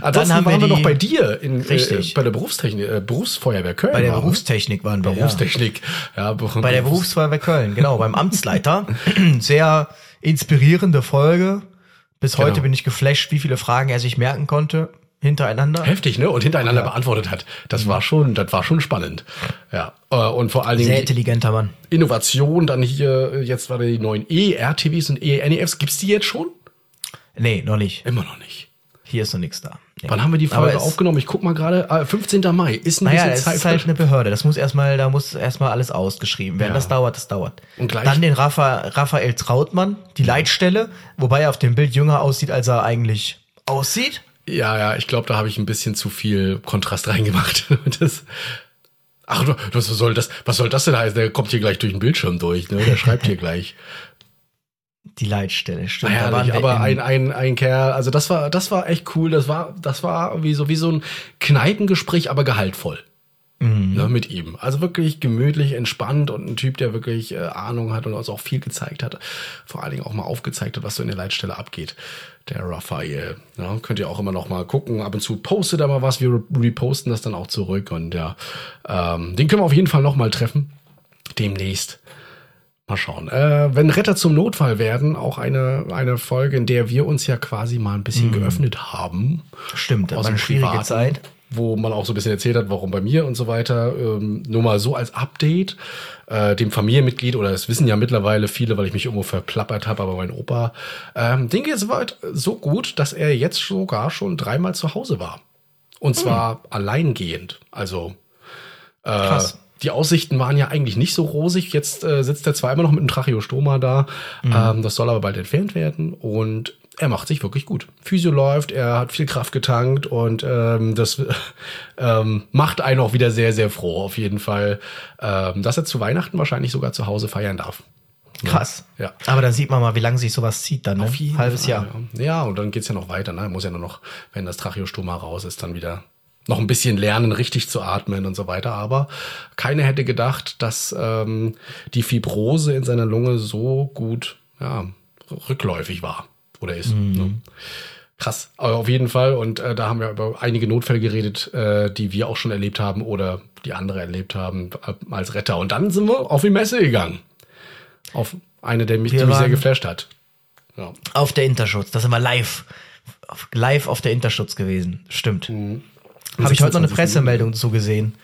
ansonsten haben wir waren wir noch bei dir in, Richtig. Äh, bei der Berufstechnik, äh, Berufsfeuerwehr Köln. Bei der war, ne? Berufstechnik waren wir. Ja. Berufstechnik. Ja, Bei der Berufsfeuerwehr Köln, genau, beim Amtsleiter. Sehr inspirierende Folge. Bis heute Genau. bin ich geflasht, wie viele Fragen er sich merken konnte, hintereinander. heftig, ne? Und hintereinander beantwortet hat. Das war schon, das war schon spannend. Ja. Äh, Und vor allen Dingen Sehr intelligenter Mann. Innovation, dann hier, äh, jetzt war die neuen E-RTWs und E-NEFs. Gibt's die jetzt schon? Nee, noch nicht. Immer noch nicht. Hier ist noch nichts da. Nee. Wann haben wir die Folge aufgenommen? Ich guck mal gerade. Äh, 15. Mai. Ist ein Naja, bisschen es Zeit. ist halt eine Behörde. Das muss erstmal, da muss erstmal alles ausgeschrieben werden. Ja. Das dauert, das dauert. Und gleich- Dann den Rapha, Raphael Trautmann, die Leitstelle, wobei er auf dem Bild jünger aussieht, als er eigentlich aussieht. Ja, ja, ich glaube, da habe ich ein bisschen zu viel Kontrast reingemacht. Das, ach, was soll das, was soll das denn heißen? Der kommt hier gleich durch den Bildschirm durch, ne? Der schreibt hier gleich. Die Leitstelle, stimmt. Ja, da aber in- ein, ein, ein Kerl, also das war, das war echt cool. Das war, das war wie so, wie so ein Kneipengespräch, aber gehaltvoll. Mhm. Ne, mit ihm. Also wirklich gemütlich, entspannt und ein Typ, der wirklich äh, Ahnung hat und uns auch viel gezeigt hat. Vor allen Dingen auch mal aufgezeigt hat, was so in der Leitstelle abgeht. Der Raphael. Ja, könnt ihr auch immer noch mal gucken. Ab und zu postet er mal was. Wir reposten das dann auch zurück. Und ja, ähm, den können wir auf jeden Fall noch mal treffen. Demnächst. Mal schauen. Äh, wenn Retter zum Notfall werden, auch eine, eine Folge, in der wir uns ja quasi mal ein bisschen geöffnet haben. Stimmt, Aus war eine dem schwierige Privaten, Zeit. Wo man auch so ein bisschen erzählt hat, warum bei mir und so weiter. Ähm, nur mal so als Update. Äh, dem Familienmitglied, oder das wissen ja mittlerweile viele, weil ich mich irgendwo verplappert habe, aber mein Opa, ähm, den geht es weit so gut, dass er jetzt sogar schon dreimal zu Hause war. Und zwar alleingehend. Also äh, Krass. Die Aussichten waren ja eigentlich nicht so rosig. Jetzt äh, sitzt er zwar immer noch mit einem Tracheostoma da. Ähm, das soll aber bald entfernt werden. Und er macht sich wirklich gut. Physio läuft, er hat viel Kraft getankt und ähm, das ähm, macht einen auch wieder sehr, sehr froh. Auf jeden Fall, ähm, dass er zu Weihnachten wahrscheinlich sogar zu Hause feiern darf. Krass. Ja. Aber dann sieht man mal, wie lange sich sowas zieht dann. Ne? Auf jeden Halbes Fall, Jahr. Ja. und dann geht's ja noch weiter. Ne? Er muss ja nur noch, wenn das Tracheostoma raus ist, dann wieder noch ein bisschen lernen, richtig zu atmen und so weiter. Aber keiner hätte gedacht, dass ähm, die Fibrose in seiner Lunge so gut ja, rückläufig war oder ist. Ne? Krass, aber auf jeden Fall. Und äh, da haben wir über einige Notfälle geredet, äh, die wir auch schon erlebt haben oder die andere erlebt haben äh, als Retter. Und dann sind wir auf die Messe gegangen. Auf eine, der mich, die mich sehr geflasht hat. Ja. Auf der Interschutz. Da sind wir live. Auf, live auf der Interschutz gewesen. Stimmt. Mhm. Habe ich heute noch eine 26. Pressemeldung zu gesehen,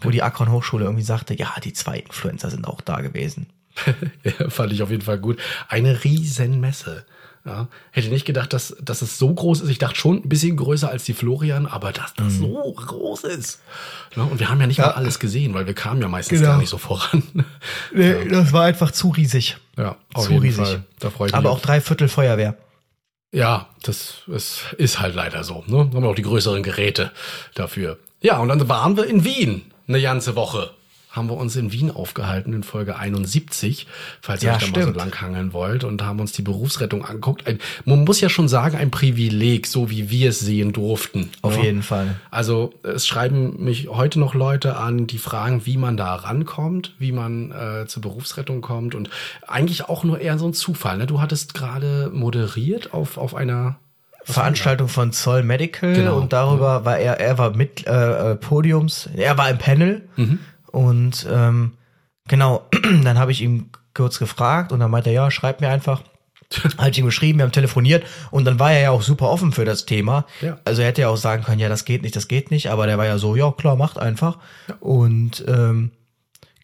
wo die Akron Hochschule irgendwie sagte, ja, die zwei Influencer sind auch da gewesen. Ja, fand ich auf jeden Fall gut. Eine Riesenmesse. Ja, hätte nicht gedacht, dass, dass es so groß ist. Ich dachte schon ein bisschen größer als die Florian, aber dass das Mhm. so groß ist. Ja, und wir haben ja nicht mal alles gesehen, weil wir kamen ja meistens Genau. gar nicht so voran. Nee, das war einfach zu riesig. Ja, auf zu jeden riesig. Fall. Da freue ich mich. Aber auch drei Viertel Feuerwehr. Ja, das ist, ist halt leider so. Ne? Haben wir auch die größeren Geräte dafür. Ja, und dann waren wir in Wien eine ganze Woche. Haben wir uns in Wien aufgehalten in Folge 71, falls ihr Ja, euch da mal so stimmt. lang hangeln wollt und haben uns die Berufsrettung angeguckt. Ein, man muss ja schon sagen, ein Privileg, so wie wir es sehen durften. Auf ne? jeden Fall. Also es schreiben mich heute noch Leute an, die fragen, wie man da rankommt, wie man äh, zur Berufsrettung kommt und eigentlich auch nur eher so ein Zufall. Ne? Du hattest gerade moderiert auf, auf einer Veranstaltung von Zoll Medical Genau. und darüber war er, er war mit äh, äh, Podiums, er war im Panel Mhm. Und ähm, genau, dann habe ich ihm kurz gefragt und dann meinte er, ja, schreib mir einfach. Habe ich ihm geschrieben, wir haben telefoniert und dann war er ja auch super offen für das Thema. Ja. Also er hätte ja auch sagen können, ja, das geht nicht, das geht nicht, aber der war ja so, ja klar, macht einfach. Und ähm,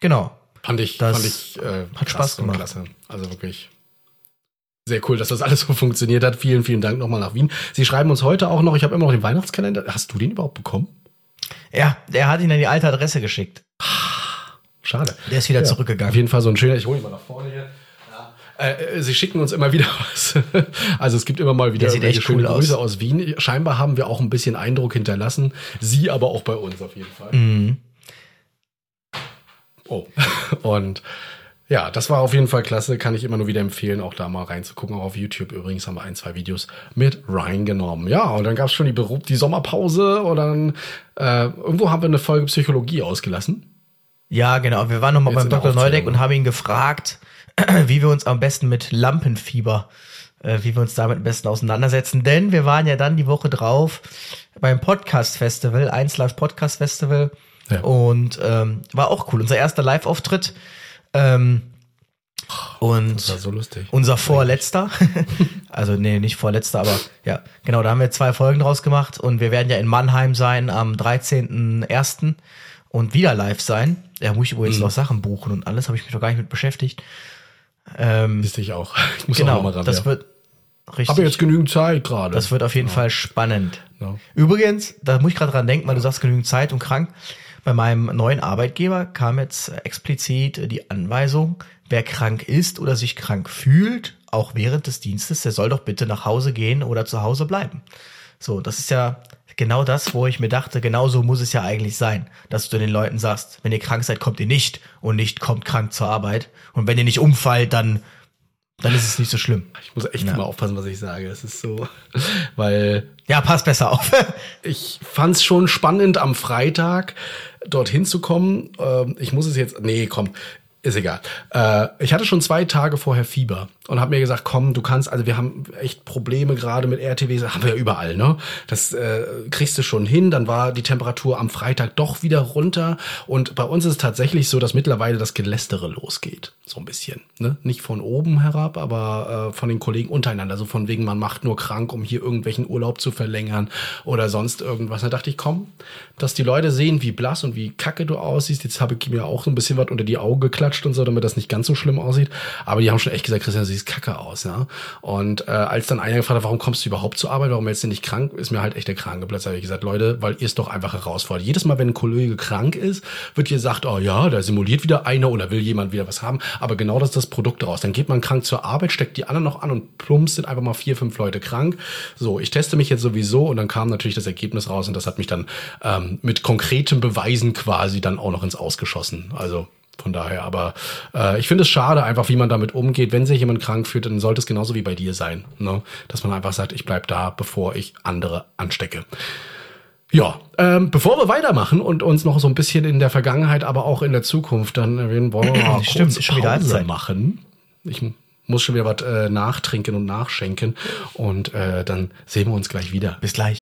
genau. Fand ich, Das fand ich äh, hat Spaß gemacht. Klasse. Also wirklich sehr cool, dass das alles so funktioniert hat. Vielen, vielen Dank nochmal nach Wien. Sie schreiben uns heute auch noch, ich habe immer noch den Weihnachtskalender. Hast du den überhaupt bekommen? Ja, der hat ihn an die alte Adresse geschickt. Schade. Der ist wieder Auf zurückgegangen. jeden Fall so ein schöner, ich hole ihn mal nach vorne hier. Ja. Äh, äh, sie schicken uns immer wieder was. Also es gibt immer mal wieder irgendwelche echt cool schöne Grüße aus. aus Wien. Scheinbar haben wir auch ein bisschen Eindruck hinterlassen. Sie aber auch bei uns auf jeden Fall. Mhm. Oh. Und ja, das war auf jeden Fall klasse. Kann ich immer nur wieder empfehlen, auch da mal reinzugucken. Auch auf YouTube übrigens haben wir ein, zwei Videos mit Ryan genommen. Ja, und dann gab es schon die, Beruf, die Sommerpause und dann äh, irgendwo haben wir eine Folge Psychologie ausgelassen. Ja, genau. Wir waren nochmal beim Dr. Neudeck und haben ihn gefragt, wie wir uns am besten mit Lampenfieber, äh, wie wir uns damit am besten auseinandersetzen. Denn wir waren ja dann die Woche drauf beim Podcast Festival, 1 Live Podcast Festival. Ja. Und ähm, war auch cool. Unser erster Live-Auftritt. Ähm, und Das war so lustig. unser vorletzter. also nee, nicht vorletzter, aber ja, genau, da haben wir zwei Folgen draus gemacht und wir werden ja in Mannheim sein am 13.01. und wieder live sein. Da muss ich übrigens Mhm. noch Sachen buchen und alles, habe ich mich doch gar nicht mit beschäftigt. Ähm, Wisst ich auch. Ich muss auch genau, noch mal ran. das ja. wird richtig. Habe jetzt genügend Zeit gerade. Das wird auf jeden Fall spannend. Ja. Übrigens, da muss ich gerade dran denken, weil du sagst genügend Zeit und krank. Bei meinem neuen Arbeitgeber kam jetzt explizit die Anweisung, wer krank ist oder sich krank fühlt, auch während des Dienstes, der soll doch bitte nach Hause gehen oder zu Hause bleiben. So, das ist ja genau das, wo ich mir dachte, genau so muss es ja eigentlich sein, dass du den Leuten sagst, wenn ihr krank seid, kommt ihr nicht und nicht kommt krank zur Arbeit. Und wenn ihr nicht umfallt, dann, dann ist es nicht so schlimm. Ich muss echt Ja. mal aufpassen, was ich sage. Es ist so, weil Ja, passt besser auf. ich fand es schon spannend, am Freitag dorthin zu kommen. Ähm, ich muss es jetzt, nee, komm, ist egal. Äh, ich hatte schon zwei Tage vorher Fieber und habe mir gesagt, komm, du kannst, also wir haben echt Probleme gerade mit RTW, haben wir ja überall, ne? Das äh, kriegst du schon hin. Dann war die Temperatur am Freitag doch wieder runter und bei uns ist es tatsächlich so, dass mittlerweile das Gelästere losgeht, so ein bisschen, ne? Nicht von oben herab, aber äh, von den Kollegen untereinander, so von wegen, man macht nur krank, um hier irgendwelchen Urlaub zu verlängern oder sonst irgendwas. Da dachte ich, komm, dass die Leute sehen, wie blass und wie kacke du aussiehst. Jetzt habe ich mir auch so ein bisschen was unter die Augen geklatscht und so, damit das nicht ganz so schlimm aussieht. Aber die haben schon echt gesagt, Christian, siehst kacke aus, ja. Und äh, als dann einer gefragt hat, warum kommst du überhaupt zur Arbeit, warum jetzt nicht krank, ist mir halt echt der Kragen geplatzt. Habe ich gesagt, Leute, weil ihr es doch einfach herausfordert. Jedes Mal, wenn ein Kollege krank ist, wird gesagt, oh ja, da simuliert wieder einer oder will jemand wieder was haben. Aber genau das ist das Produkt daraus. Dann geht man krank zur Arbeit, steckt die anderen noch an und plumps sind einfach mal vier, fünf Leute krank. So, ich teste mich jetzt sowieso und dann kam natürlich das Ergebnis raus und das hat mich dann ähm, mit konkreten Beweisen quasi dann auch noch ins Ausgeschossen. Also von daher, aber äh, ich finde es schade, einfach wie man damit umgeht. Wenn sich jemand krank fühlt, dann sollte es genauso wie bei dir sein. Ne? Dass man einfach sagt, ich bleib da, bevor ich andere anstecke. Ja, ähm, bevor wir weitermachen und uns noch so ein bisschen in der Vergangenheit, aber auch in der Zukunft dann erwähnen, wollen wir mal Stimmt, kurz Pause machen. Ich muss schon wieder was äh, nachtrinken und nachschenken und äh, dann sehen wir uns gleich wieder. Bis gleich.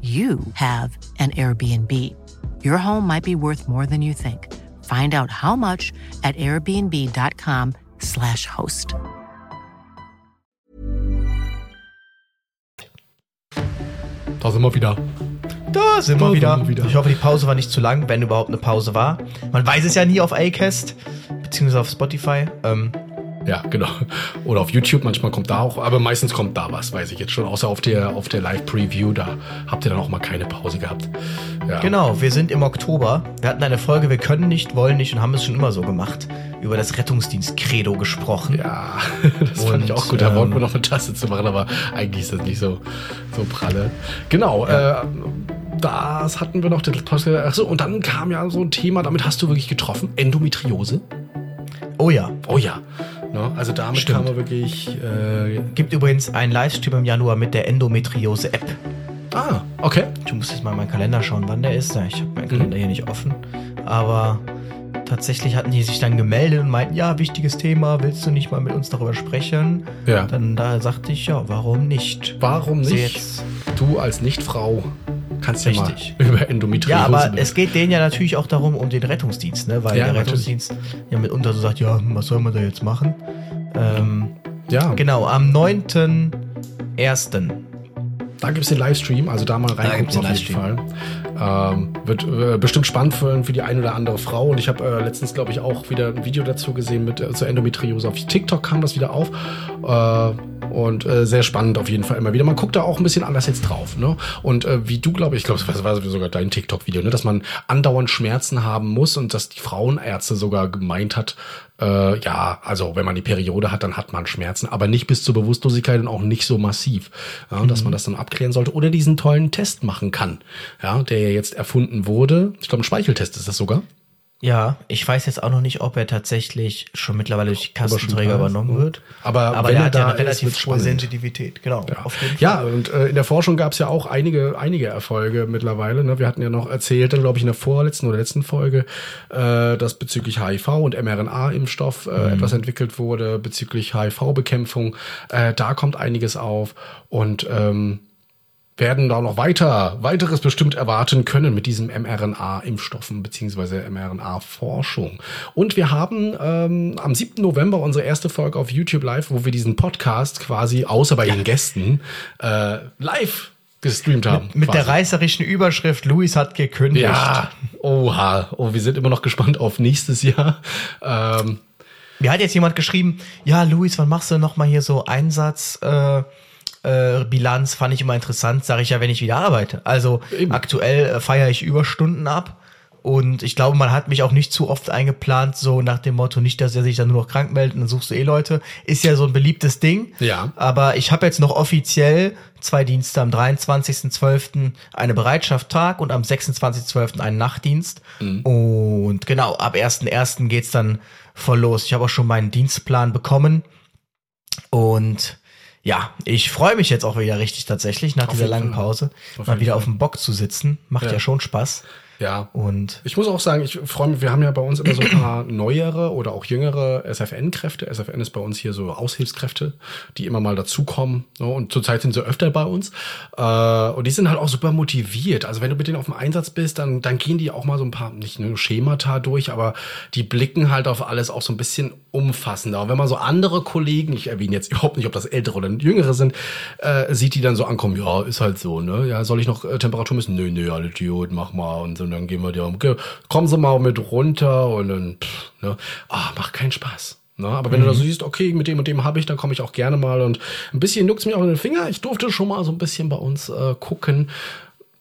you have an Airbnb. Your home might be worth more than you think. Find out how much at airbnb.com/slash host. Da sind wir wieder. Da sind Da wir wieder. sind wir wieder. Ich hoffe, die Pause war nicht zu lang, wenn überhaupt eine Pause war. Man weiß es ja nie auf Acast, beziehungsweise auf Spotify. Ähm, Ja, genau. Oder auf YouTube, manchmal kommt da auch, aber meistens kommt da was, weiß ich jetzt schon. Außer auf der, auf der Live-Preview, da habt ihr dann auch mal keine Pause gehabt. Ja. Genau, wir sind im Oktober. Wir hatten eine Folge, wir können nicht, wollen nicht und haben es schon immer so gemacht. Über das Rettungsdienst-Credo gesprochen. Ja, das fand ich Und, auch gut. Da ähm, wollten wir noch eine Tasse zu machen, aber eigentlich ist das nicht so, so pralle. Genau, äh, das hatten wir noch. Podcast- Achso, und dann kam ja so ein Thema, damit hast du wirklich getroffen. Endometriose. Oh ja. Oh ja. Ne? Also damit Stimmt. kam er wirklich. Äh, Gibt übrigens einen Livestream im Januar mit der Endometriose-App. ah, okay. Du musst jetzt mal in meinen Kalender schauen, wann der ist. Ich habe meinen Kalender hier nicht offen. Aber tatsächlich hatten die sich dann gemeldet und meinten, ja, wichtiges Thema, willst du nicht mal mit uns darüber sprechen? Ja. Dann da sagte ich, ja, warum nicht? Warum Sie nicht? jetzt- Du als Nichtfrau kannst ja mal über Endometriose. Ja, aber es geht denen ja natürlich auch darum, um den Rettungsdienst, ne? Weil Ja, der natürlich. Rettungsdienst ja mitunter so sagt, ja, hm, was soll man da jetzt machen? Ähm, ja, genau, am 9.1. Da gibt es den Livestream, also da mal reingucken den auf jeden Fall. Ähm, wird äh, bestimmt spannend für, für die eine oder andere Frau. Und ich habe äh, letztens, glaube ich, auch wieder ein Video dazu gesehen mit äh, zur Endometriose. Auf TikTok kam das wieder auf. Äh, und äh, sehr spannend auf jeden Fall immer wieder. Man guckt da auch ein bisschen anders jetzt drauf. Ne? Und äh, wie du, glaube ich, ich glaube, das war sogar dein TikTok-Video, ne? dass man andauernd Schmerzen haben muss und dass die Frauenärzte sogar gemeint hat, äh, ja, also wenn man die Periode hat, dann hat man Schmerzen, aber nicht bis zur Bewusstlosigkeit und auch nicht so massiv, ja, dass man das dann abklären sollte oder diesen tollen Test machen kann, ja, der ja jetzt erfunden wurde. Ich glaube, ein Speicheltest ist das sogar. Ja, ich weiß jetzt auch noch nicht, ob er tatsächlich schon mittlerweile durch die Kassenträger da ist, übernommen ne? wird. Aber aber wenn er hat ja da eine ist, relativ hohe. Sensitivität. Genau, auf jeden Fall. Ja, und äh, in der Forschung gab es ja auch einige, einige Erfolge mittlerweile. Ne? Wir hatten ja noch erzählt, glaube ich, in der vorletzten oder letzten Folge, äh, dass bezüglich HIV und mRNA-Impfstoff äh, etwas entwickelt wurde, bezüglich HIV-Bekämpfung. Äh, da kommt einiges auf und ähm, werden da noch weiter, weiteres bestimmt erwarten können mit diesem mRNA-Impfstoffen beziehungsweise mRNA-Forschung. Und wir haben ähm, am 7. November unsere erste Folge auf YouTube Live, wo wir diesen Podcast quasi, außer bei den Gästen, äh, live gestreamt haben. Mit der quasi. reißerischen Überschrift, Luis hat gekündigt. Ja, oha. Oh, wir sind immer noch gespannt auf nächstes Jahr. Ähm, Mir hat jetzt jemand geschrieben, ja, Luis, wann machst du noch mal hier so Einsatz, äh, äh, Bilanz, fand ich immer interessant, sage ich ja, wenn ich wieder arbeite. Also Eben. aktuell äh, feiere ich Überstunden ab und ich glaube, man hat mich auch nicht zu oft eingeplant, so nach dem Motto, nicht, dass er sich dann nur noch krank meldet und dann suchst du eh Leute. Ist ja so ein beliebtes Ding. Ja. Aber ich habe jetzt noch offiziell zwei Dienste, am 23.12. eine Bereitschaft Tag und am 26.12. einen Nachtdienst. Und genau, ab 1.1. geht's dann voll los. Ich habe auch schon meinen Dienstplan bekommen. Und ja, ich freue mich jetzt auch wieder richtig tatsächlich nach dieser jeden langen Fall. Pause. Auf mal wieder Fall. auf dem Bock zu sitzen. Macht ja, Ja. schon Spaß. Ja. Und Ich muss auch sagen, ich freue mich, wir haben ja bei uns immer so ein paar neuere oder auch jüngere SFN-Kräfte. SFN ist bei uns hier so Aushilfskräfte, die immer mal dazukommen. Ne? Und zurzeit sind sie öfter bei uns. Äh, und die sind halt auch super motiviert. Also wenn du mit denen auf dem Einsatz bist, dann, dann gehen die auch mal so ein paar, nicht nur Schemata durch, aber die blicken halt auf alles auch so ein bisschen umfassender. Und wenn man so andere Kollegen, ich erwähne jetzt überhaupt nicht, ob das ältere oder jüngere sind, äh, sieht die dann so ankommen, ja, ist halt so, ne? Ja, soll ich noch äh, Temperatur messen? Nö, nö, alles gut, mach mal. Und so, dann gehen wir dir, okay, kommen Sie mal mit runter und dann, pff, ne? Ah, macht keinen Spaß. Ne? Aber wenn du da so siehst, okay, mit dem und dem habe ich, dann komme ich auch gerne mal und ein bisschen juckt's mir auch in den Finger. Ich durfte schon mal so ein bisschen bei uns äh, gucken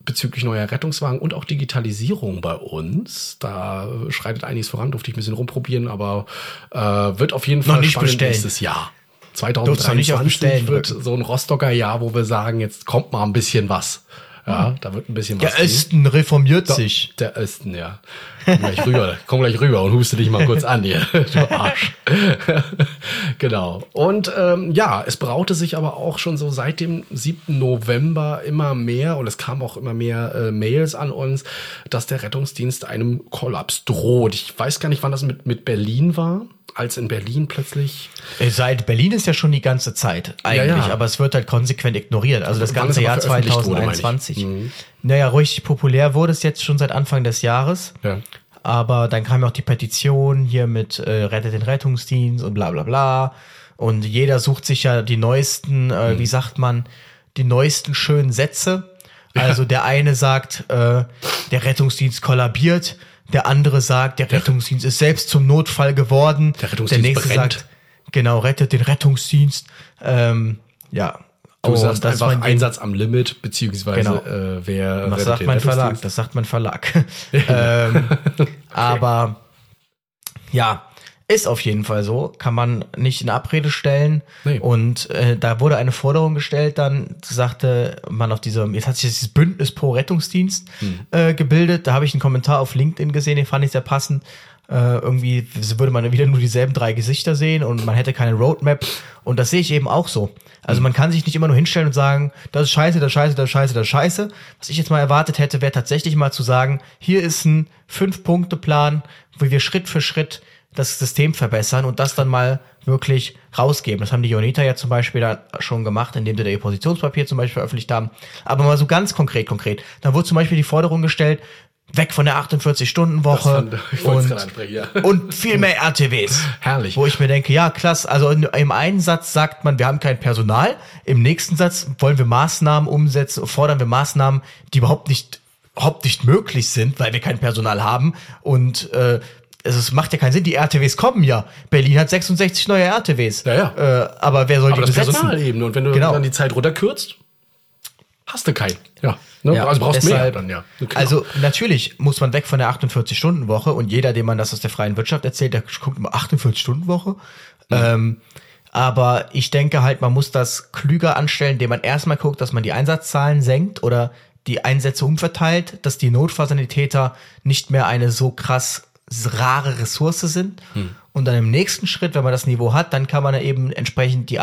bezüglich neuer Rettungswagen und auch Digitalisierung bei uns. Da schreitet einiges voran, durfte ich ein bisschen rumprobieren, aber äh, wird auf jeden Noch Fall nicht spannend bestellen. nächstes Jahr. Durftest du nicht auf 2023 Bestellen wird drücken. so ein Rostocker Jahr, wo wir sagen, jetzt kommt mal ein bisschen was. Ja, da wird ein bisschen was. der Osten reformiert sich. Der Osten, ja. Komm gleich rüber, komm gleich rüber und huste dich mal kurz an hier, du Arsch. genau. Und ähm, ja, es braute sich aber auch schon so seit dem 7. November immer mehr und es kamen auch immer mehr äh, Mails an uns, dass der Rettungsdienst einem Kollaps droht. Ich weiß gar nicht, wann das mit, mit Berlin war, als in Berlin plötzlich Äh, Seit Berlin ist ja schon die ganze Zeit eigentlich, Ja, ja. aber es wird halt konsequent ignoriert. Also das Wann ganze Jahr veröffentlicht wurde, meine ich. 2021. Mhm. Naja, richtig populär wurde es jetzt schon seit Anfang des Jahres. Ja. Aber dann kam ja auch die Petition hier mit äh, Rettet den Rettungsdienst und bla bla bla. Und jeder sucht sich ja die neuesten, äh, Mhm. wie sagt man, die neuesten schönen Sätze. Also der eine sagt, äh, der Rettungsdienst kollabiert, der andere sagt, der Rettungsdienst ist selbst zum Notfall geworden. Der Rettungsdienst brennt. sagt, genau, rettet den Rettungsdienst. Ähm, ja. Du Und sagst einfach. Einsatz am Limit, beziehungsweise Genau. äh, wer Das sagt mein Verlag. Das sagt mein Verlag. ähm, Aber ja, ist auf jeden Fall so. Kann man nicht in Abrede stellen. Nee. Und äh, da wurde eine Forderung gestellt, dann sagte man auf diesem, jetzt hat sich dieses Bündnis pro Rettungsdienst Hm. äh, gebildet. Da habe ich einen Kommentar auf LinkedIn gesehen, den fand ich sehr passend. Äh, irgendwie würde man wieder nur dieselben drei Gesichter sehen und man hätte keine Roadmap. Und das sehe ich eben auch so. Also man kann sich nicht immer nur hinstellen und sagen, das ist scheiße, das ist scheiße, das ist scheiße, das ist scheiße. Was ich jetzt mal erwartet hätte, wäre tatsächlich mal zu sagen, hier ist ein Fünf-Punkte-Plan, wo wir Schritt für Schritt das System verbessern und das dann mal wirklich rausgeben. Das haben die Jonita ja zum Beispiel da schon gemacht, indem sie da ihr Positionspapier zum Beispiel veröffentlicht haben. Aber mal so ganz konkret, konkret. Da wurde zum Beispiel die Forderung gestellt, weg von der 48-Stunden-Woche Das fand- ich wollte es und, ja. und viel mehr RTWs. Herrlich. Wo ich mir denke, ja, klasse. Also in, im einen Satz sagt man, wir haben kein Personal. Im nächsten Satz wollen wir Maßnahmen umsetzen, fordern wir Maßnahmen, die überhaupt nicht, überhaupt nicht möglich sind, weil wir kein Personal haben. Und äh, es macht ja keinen Sinn. Die RTWs kommen ja. Berlin hat 66 neue RTWs. Ja, ja. Äh, aber wer soll Aber die das besetzen? Personal eben. Und wenn du Genau. dann die Zeit runterkürzt, hast du keinen. Ja. Ne? Ja, also brauchst mehr deshalb- dann, ja. Genau. Also natürlich muss man weg von der 48-Stunden-Woche und jeder, dem man das aus der freien Wirtschaft erzählt, der guckt immer 48-Stunden-Woche. Ähm, aber ich denke halt, man muss das klüger anstellen, indem man erstmal guckt, dass man die Einsatzzahlen senkt oder die Einsätze umverteilt, dass die Notfallsanitäter nicht mehr eine so krass rare Ressource sind. Und dann im nächsten Schritt, wenn man das Niveau hat, dann kann man eben entsprechend die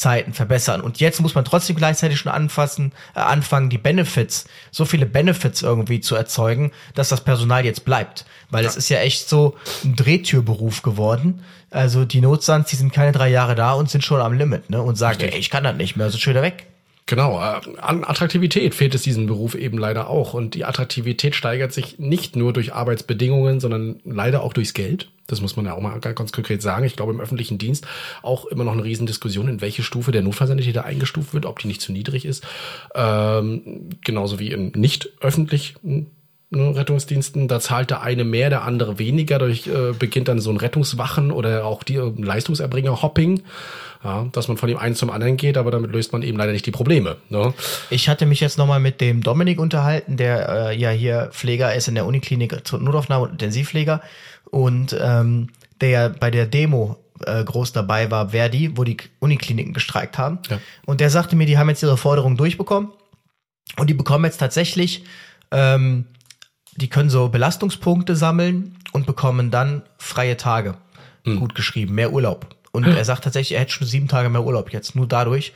Arbeitszeiten verbessern. Und jetzt muss man trotzdem gleichzeitig schon anfassen, äh, anfangen, die Benefits, so viele Benefits irgendwie zu erzeugen, dass das Personal jetzt bleibt. Weil es ist ja echt so ein Drehtürberuf geworden. Also die Notsands, die sind keine drei Jahre da und sind schon am Limit, ne? Und sagen, ey, ich kann das nicht mehr, also schon wieder weg. Genau, äh, an Attraktivität fehlt es diesem Beruf eben leider auch. Und die Attraktivität steigert sich nicht nur durch Arbeitsbedingungen, sondern leider auch durchs Geld. Das muss man ja auch mal ganz, konkret sagen. Ich glaube, im öffentlichen Dienst auch immer noch eine Riesendiskussion, in welche Stufe der Notfallsanitäter eingestuft wird, ob die nicht zu niedrig ist. Ähm, genauso wie in nicht öffentlichen ne, Rettungsdiensten. Da zahlt der eine mehr, der andere weniger. Dadurch äh, beginnt dann so ein Rettungswachen oder auch die äh, Leistungserbringer-Hopping. Ja, dass man von dem einen zum anderen geht, aber damit löst man eben leider nicht die Probleme. Ne? Ich hatte mich jetzt nochmal mit dem Dominik unterhalten, der äh, ja hier Pfleger ist in der Uniklinik zur Notaufnahme und Intensivpfleger und ähm, der ja bei der Demo äh, groß dabei war, Verdi, wo die Unikliniken gestreikt haben. Ja. Und der sagte mir, die haben jetzt ihre Forderung durchbekommen und die bekommen jetzt tatsächlich, ähm, die können so Belastungspunkte sammeln und bekommen dann freie Tage. Gut geschrieben, mehr Urlaub. Und er sagt tatsächlich, er hätte schon sieben Tage mehr Urlaub jetzt, nur dadurch.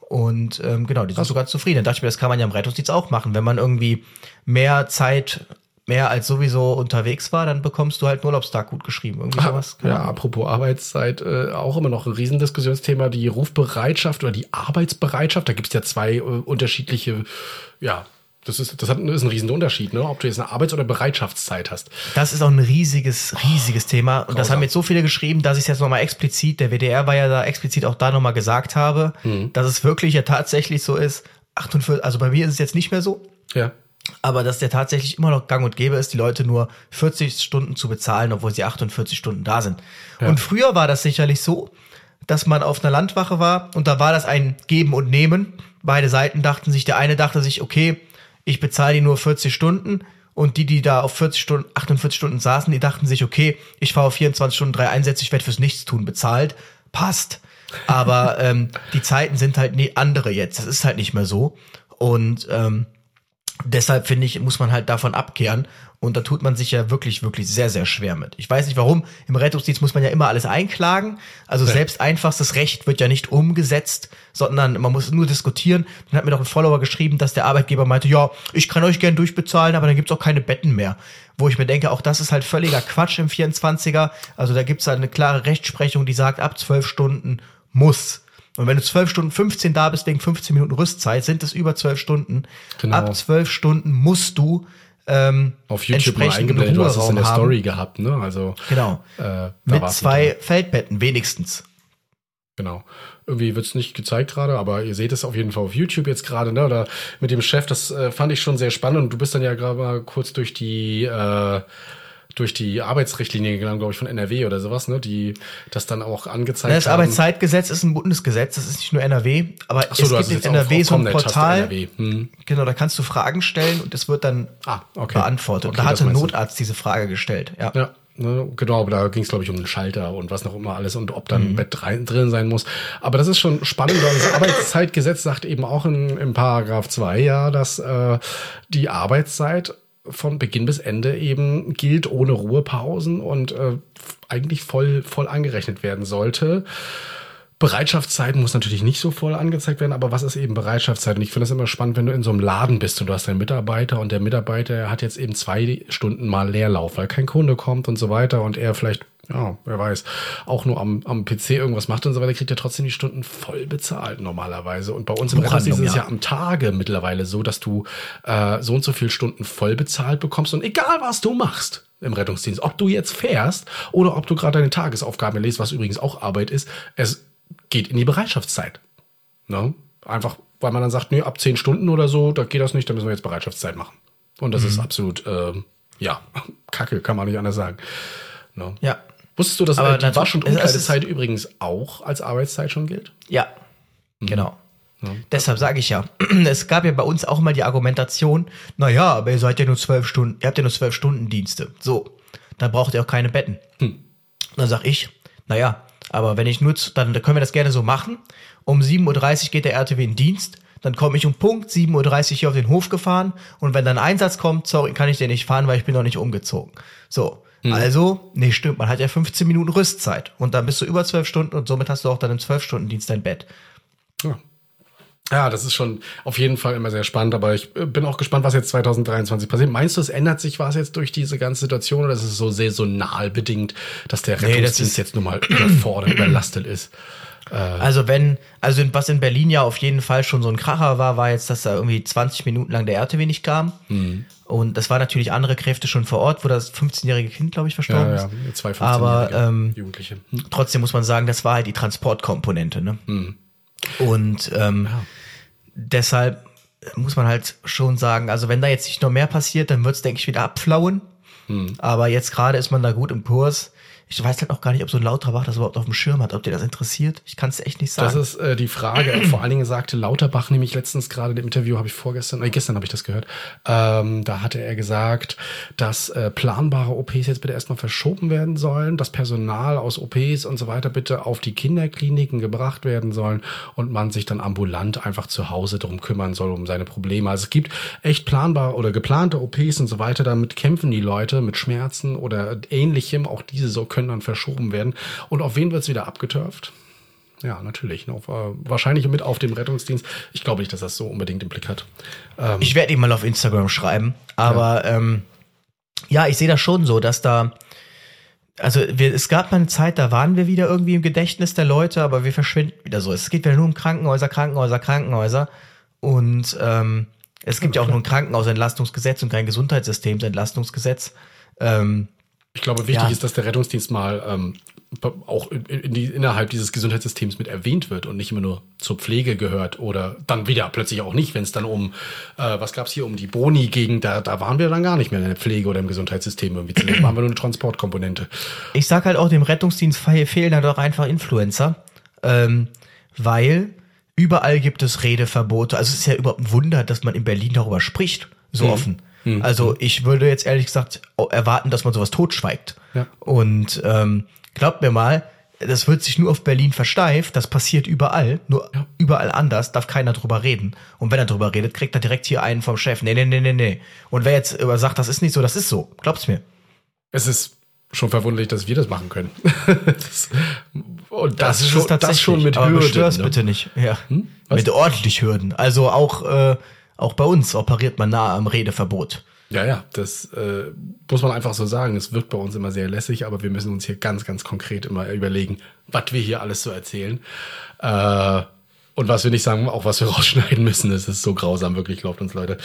Und ähm, genau, die sind so ganz zufrieden. Dann dachte ich mir, das kann man ja im Rettungsdienst auch machen. Wenn man irgendwie mehr Zeit, mehr als sowieso unterwegs war, dann bekommst du halt einen Urlaubstag gut geschrieben. Irgendwie sowas. Keine Ja, Ahnung. apropos Arbeitszeit, äh, auch immer noch ein Riesendiskussionsthema, die Rufbereitschaft oder die Arbeitsbereitschaft. Da gibt's ja zwei äh, unterschiedliche, ja, das ist, das hat, ist ein Riesenunterschied, ne? ob du jetzt eine Arbeits- oder Bereitschaftszeit hast. Das ist auch ein riesiges, riesiges Thema. Und das grausam. haben jetzt so viele geschrieben, dass ich es jetzt nochmal explizit, der WDR war ja da explizit auch da nochmal gesagt habe, dass es wirklich ja tatsächlich so ist. 48, also bei mir ist es jetzt nicht mehr so, Ja. aber dass der tatsächlich immer noch gang und gäbe ist, die Leute nur 40 Stunden zu bezahlen, obwohl sie 48 Stunden da sind. Und früher war das sicherlich so, dass man auf einer Landwache war und da war das ein Geben und Nehmen. Beide Seiten dachten sich, der eine dachte sich, okay, ich bezahle die nur 40 Stunden und die, die da auf 40 Stunden, 48 Stunden saßen, die dachten sich, okay, ich fahre auf 24 Stunden drei Einsätze, ich werde fürs Nichtstun bezahlt. Passt. Aber ähm, die Zeiten sind halt nie andere jetzt. Das ist halt nicht mehr so. Und ähm, deshalb finde ich, muss man halt davon abkehren. Und da tut man sich ja wirklich, wirklich sehr, sehr schwer mit. Ich weiß nicht warum. Im Rettungsdienst muss man ja immer alles einklagen. Also selbst einfachstes Recht wird ja nicht umgesetzt, sondern man muss nur diskutieren. Dann hat mir doch ein Follower geschrieben, dass der Arbeitgeber meinte, ja, ich kann euch gern durchbezahlen, aber dann gibt's auch keine Betten mehr. Wo ich mir denke, auch das ist halt völliger Quatsch im 24er. Also da gibt's halt eine klare Rechtsprechung, die sagt, ab zwölf Stunden muss. Und wenn du 12 Stunden 15 da bist, wegen 15 Minuten Rüstzeit, sind es über 12 Stunden. Genau. Ab 12 Stunden musst du ähm, Auf YouTube mal eingeblendet, du hast es in der haben. Story gehabt, ne? Also Genau. äh, Mit zwei. Feldbetten wenigstens. Genau. Irgendwie wird's nicht gezeigt gerade, aber ihr seht es auf jeden Fall auf YouTube jetzt gerade, ne? Oder mit dem Chef, das äh, fand ich schon sehr spannend. Und du bist dann ja gerade mal kurz durch die äh, durch die Arbeitsrichtlinie gegangen, glaube ich, von NRW oder sowas, ne? Die das dann auch angezeigt Das haben. Arbeitszeitgesetz ist ein Bundesgesetz, das ist nicht nur NRW, aber so, es gibt jetzt in NRW so ein Portal. NRW. Hm. Genau, da kannst du Fragen stellen und es wird dann Ah, okay. beantwortet. Okay, und da das hatte. Notarzt diese Frage gestellt. Ja. Ja, ne, genau, aber da ging es, glaube ich, um den Schalter und was noch immer alles und ob dann ein Mhm. Bett rein, drin sein muss. Aber das ist schon spannend, weil das Arbeitszeitgesetz sagt eben auch in, im Paragraph 2 ja, dass äh, die Arbeitszeit von Beginn bis Ende eben gilt, ohne Ruhepausen und äh, eigentlich voll, voll angerechnet werden sollte. Bereitschaftszeit muss natürlich nicht so voll angezeigt werden, aber was ist eben Bereitschaftszeit? Und ich finde das immer spannend, wenn du in so einem Laden bist und du hast einen Mitarbeiter und der Mitarbeiter hat jetzt eben zwei Stunden mal Leerlauf, weil kein Kunde kommt und so weiter und er vielleicht, ja, wer weiß, auch nur am, am PC irgendwas macht und so weiter, kriegt er trotzdem die Stunden voll bezahlt normalerweise. Und bei uns im Rettungsdienst ist es ja. ja am Tage mittlerweile so, dass du äh, so und so viel Stunden voll bezahlt bekommst und egal was du machst im Rettungsdienst, ob du jetzt fährst oder ob du gerade deine Tagesaufgaben liest, was übrigens auch Arbeit ist, es geht in die Bereitschaftszeit. Ne? Einfach, weil man dann sagt, nee, ab zehn Stunden oder so, da geht das nicht, da müssen wir jetzt Bereitschaftszeit machen. Und das ist absolut, ähm, ja, Kacke, kann man nicht anders sagen. Ne? Ja. Wusstest du, dass Aber die Wasch- und Umkleidezeit übrigens auch als Arbeitszeit schon gilt? Ja, genau. Deshalb sage ich ja, es gab ja bei uns auch mal die Argumentation, na ja, aber ihr seid ja nur zwölf Stunden, ihr habt ja nur zwölf Stunden Dienste. So, dann braucht ihr auch keine Betten. Dann sag ich, na ja, aber wenn ich nur, z- dann können wir das gerne so machen. Um 7.30 Uhr geht der RTW in Dienst, dann komme ich um Punkt 7.30 Uhr hier auf den Hof gefahren und wenn dann Einsatz kommt, sorry, kann ich den nicht fahren, weil ich bin noch nicht umgezogen. So, also, nee, stimmt, man hat ja 15 Minuten Rüstzeit und dann bist du über zwölf Stunden und somit hast du auch dann im 12-Stunden-Dienst dein Bett. Ja. Ja, das ist schon auf jeden Fall immer sehr spannend, aber ich äh, bin auch gespannt, was jetzt 2023 passiert. Meinst du, es ändert sich was jetzt durch diese ganze Situation oder ist es so saisonal bedingt, dass der das Rettungsdienst ist- jetzt nun mal überfordert, überlastet ist? Also wenn, also was in Berlin ja auf jeden Fall schon so ein Kracher war, war jetzt, dass da irgendwie 20 Minuten lang der RTW nicht kam. Mhm. Und das war natürlich andere Kräfte schon vor Ort, wo das 15-jährige Kind, glaube ich, verstorben Ja, ja, ist. zwei 15-jährige Aber ähm, Jugendliche. Hm. trotzdem muss man sagen, das war halt die Transportkomponente. Ne? Mhm. Und ähm, deshalb muss man halt schon sagen, also wenn da jetzt nicht noch mehr passiert, dann wird's denke ich, wieder abflauen. Mhm. Aber jetzt gerade ist man da gut im Kurs. Ich weiß halt auch gar nicht, ob so ein Lauterbach das überhaupt auf dem Schirm hat, ob dir das interessiert. Ich kann es echt nicht sagen. Das ist äh, die Frage. Vor allen Dingen sagte Lauterbach nämlich letztens gerade im Interview, habe ich vorgestern, äh, gestern habe ich das gehört, ähm, da hatte er gesagt, dass äh, planbare OPs jetzt bitte erstmal verschoben werden sollen, dass Personal aus OPs und so weiter bitte auf die Kinderkliniken gebracht werden sollen und man sich dann ambulant einfach zu Hause drum kümmern soll, um seine Probleme. Also es gibt echt planbare oder geplante OPs und so weiter, damit kämpfen die Leute mit Schmerzen oder ähnlichem. Auch diese so können dann verschoben werden. Und auf wen wird's wieder abgeturft? Ja, natürlich. Auf, äh, wahrscheinlich mit auf dem Rettungsdienst. Ich glaube nicht, dass das so unbedingt im Blick hat. Ähm, Ich werde ihm mal auf Instagram schreiben. Aber ja, ähm, ja ich sehe das schon so, dass da. Also wir, es gab mal eine Zeit, da waren wir wieder irgendwie im Gedächtnis der Leute, aber wir verschwinden wieder so. Es geht wieder nur um Krankenhäuser, Krankenhäuser, Krankenhäuser. Und ähm, es gibt ja, auch nur ein Krankenhausentlastungsgesetz und kein Gesundheitssystemsentlastungsgesetz. Ähm, ich glaube, wichtig ja. ist, dass der Rettungsdienst mal ähm, auch in, in die, innerhalb dieses Gesundheitssystems mit erwähnt wird und nicht immer nur zur Pflege gehört oder dann wieder plötzlich auch nicht, wenn es dann um, äh, was gab's hier, um die Boni ging, da, da waren wir dann gar nicht mehr in der Pflege oder im Gesundheitssystem irgendwie. Zunächst waren wir nur eine Transportkomponente. Ich sag halt auch, dem Rettungsdienst fe- fehlen da doch einfach Influencer, ähm, weil überall gibt es Redeverbote. Also es ist ja überhaupt ein Wunder, dass man in Berlin darüber spricht, so offen. Also ich würde jetzt ehrlich gesagt erwarten, dass man sowas totschweigt. Ja. Und ähm, glaubt mir mal, das wird sich nur auf Berlin versteift, das passiert überall, nur Ja. überall anders, darf keiner drüber reden. Und wenn er drüber redet, kriegt er direkt hier einen vom Chef. Nee, nee, nee, nee, nee. Und wer jetzt über sagt, das ist nicht so, das ist so. Glaubt's mir. Es ist schon verwunderlich, dass wir das machen können. das, und das, ist schon, tatsächlich. das schon mit aber Hürden. ne? bitte nicht. Ja. Was? Mit ordentlich Hürden. Also auch, äh, auch bei uns operiert man nahe am Redeverbot. Ja, ja, das äh, muss man einfach so sagen. Es wirkt bei uns immer sehr lässig, aber wir müssen uns hier ganz, ganz konkret immer überlegen, was wir hier alles so erzählen. Äh, und was wir nicht sagen, auch was wir rausschneiden müssen. Es ist so grausam, wirklich, glaubt uns Leute.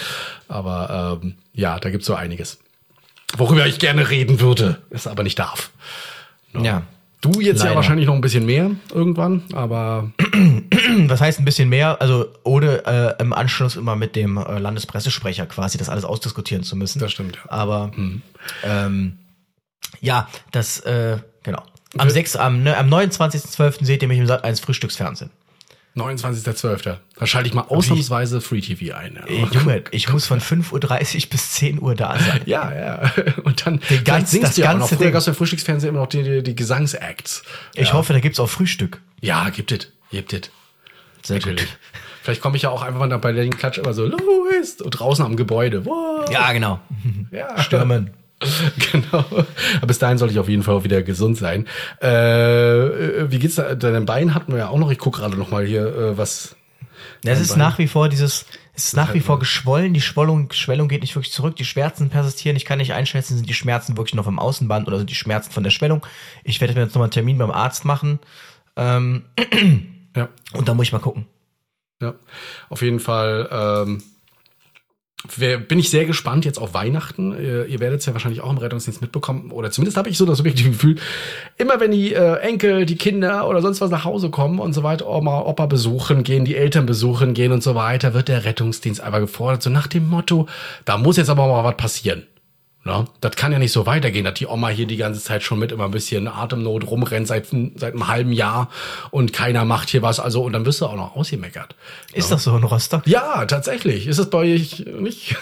Aber ähm, ja, da gibt's so einiges. Worüber ich gerne reden würde, es aber nicht darf. Ja. Du jetzt ja Leider. wahrscheinlich noch ein bisschen mehr irgendwann, aber Was heißt ein bisschen mehr? Also ohne äh, im Anschluss immer mit dem äh, Landespressesprecher quasi das alles ausdiskutieren zu müssen. Das stimmt, ja. Aber ähm, ja, das äh, genau. Am 6, am, ne, am 29.12. seht ihr mich im Sat 1 Frühstücksfernsehen. 29.12. Da schalte ich mal ausnahmsweise Free TV ein. Ja. Ey, Junge, ich muss von 5.30 Uhr bis 10 Uhr da sein. Ja, ja. Und dann Den ganz- singst das du ja auch noch. Früher gab es im Frühstücksfernsehen immer noch die, die, die Gesangsacts. Ich ja. hoffe, da gibt's auch Frühstück. Ja, gibt es. Gibt es. Sehr Natürlich. Vielleicht komme ich ja auch einfach mal bei den Klatsch immer so, Louis, und draußen am Gebäude. Wow. Ja, genau. Ja. Stürmen. Genau. Aber bis dahin soll ich auf jeden Fall auch wieder gesund sein. Äh, wie geht's da? Deinem Bein hatten wir ja auch noch. Ich gucke gerade noch mal hier, äh, was. Es ist Bein. nach wie vor dieses, es ist nach wie vor geschwollen, die Schwellung, Schwellung geht nicht wirklich zurück, die Schmerzen persistieren, ich kann nicht einschätzen, sind die Schmerzen wirklich noch im Außenband oder sind die Schmerzen von der Schwellung. Ich werde mir jetzt nochmal einen Termin beim Arzt machen ähm, Ja. und dann muss ich mal gucken. Ja, auf jeden Fall ähm, bin ich sehr gespannt jetzt auf Weihnachten. Ihr, ihr werdet es ja wahrscheinlich auch im Rettungsdienst mitbekommen, oder zumindest habe ich so das subjektive Gefühl, immer wenn die äh, Enkel, die Kinder oder sonst was nach Hause kommen und so weiter, Oma, Opa besuchen gehen, die Eltern besuchen gehen und so weiter, wird der Rettungsdienst einfach gefordert, so nach dem Motto, da muss jetzt aber mal was passieren. Na, das kann ja nicht so weitergehen, dass die Oma hier die ganze Zeit schon mit immer ein bisschen Atemnot rumrennt seit, seit einem halben Jahr und keiner macht hier was. Also, und dann wirst du auch noch ausgemeckert. Ist das so in Rostock? Ja, tatsächlich. Ist es bei euch nicht?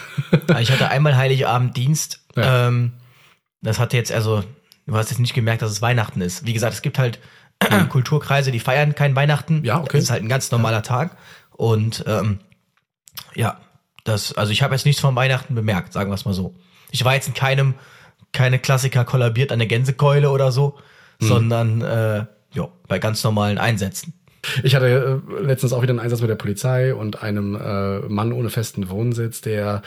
Ich hatte einmal Heiligabend Dienst. Ja. Ähm, das hatte jetzt also, du hast jetzt nicht gemerkt, dass es Weihnachten ist. Wie gesagt, es gibt halt Kulturkreise, die feiern kein Weihnachten. Ja, okay. Das ist halt ein ganz normaler Tag. Und ähm, ja, das, also ich habe jetzt nichts von Weihnachten bemerkt, sagen wir es mal so. Ich war jetzt in keinem, keine Klassiker kollabiert an der Gänsekeule oder so, Mhm. sondern äh, ja, bei ganz normalen Einsätzen. Ich hatte äh, letztens auch wieder einen Einsatz mit der Polizei und einem äh, Mann ohne festen Wohnsitz, der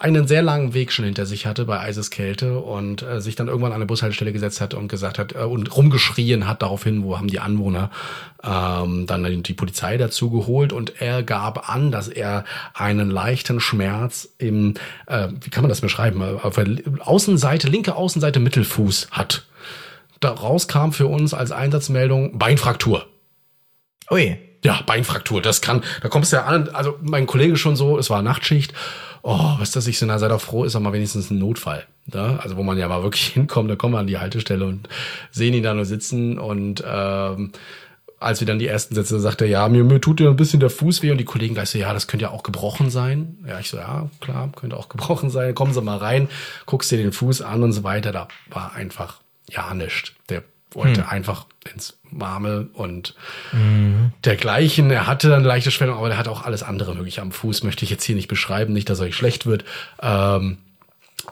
einen sehr langen Weg schon hinter sich hatte bei Eiseskälte und äh, sich dann irgendwann an eine Bushaltestelle gesetzt hat und gesagt hat äh, und rumgeschrien hat daraufhin, wo haben die Anwohner ähm, dann die Polizei dazu geholt und er gab an, dass er einen leichten Schmerz im, äh, wie kann man das beschreiben, auf der Außenseite, linke Außenseite Mittelfuß hat. Daraus kam für uns als Einsatzmeldung Beinfraktur. Ui, Ja, Beinfraktur, das kann, da kommst du ja an, also mein Kollege schon so, es war Nachtschicht, oh, was das ich so, na, sei doch froh, ist doch mal wenigstens ein Notfall. Ne? Also wo man ja mal wirklich hinkommt, da kommen wir an die Haltestelle und sehen ihn da nur sitzen und ähm, als wir dann die ersten Sätze sagt er, ja, mir, mir tut ja ein bisschen der Fuß weh und die Kollegen gleich so, ja, das könnte ja auch gebrochen sein. Ja, ich so, ja, klar, könnte auch gebrochen sein. Kommen Sie mal rein, guckst dir den Fuß an und so weiter. Da war einfach ja nichts. Der wollte einfach ins Warme und dergleichen. Er hatte dann leichte Schwellung, aber der hat auch alles andere möglich am Fuß. Möchte ich jetzt hier nicht beschreiben, nicht, dass er euch schlecht wird. Ähm,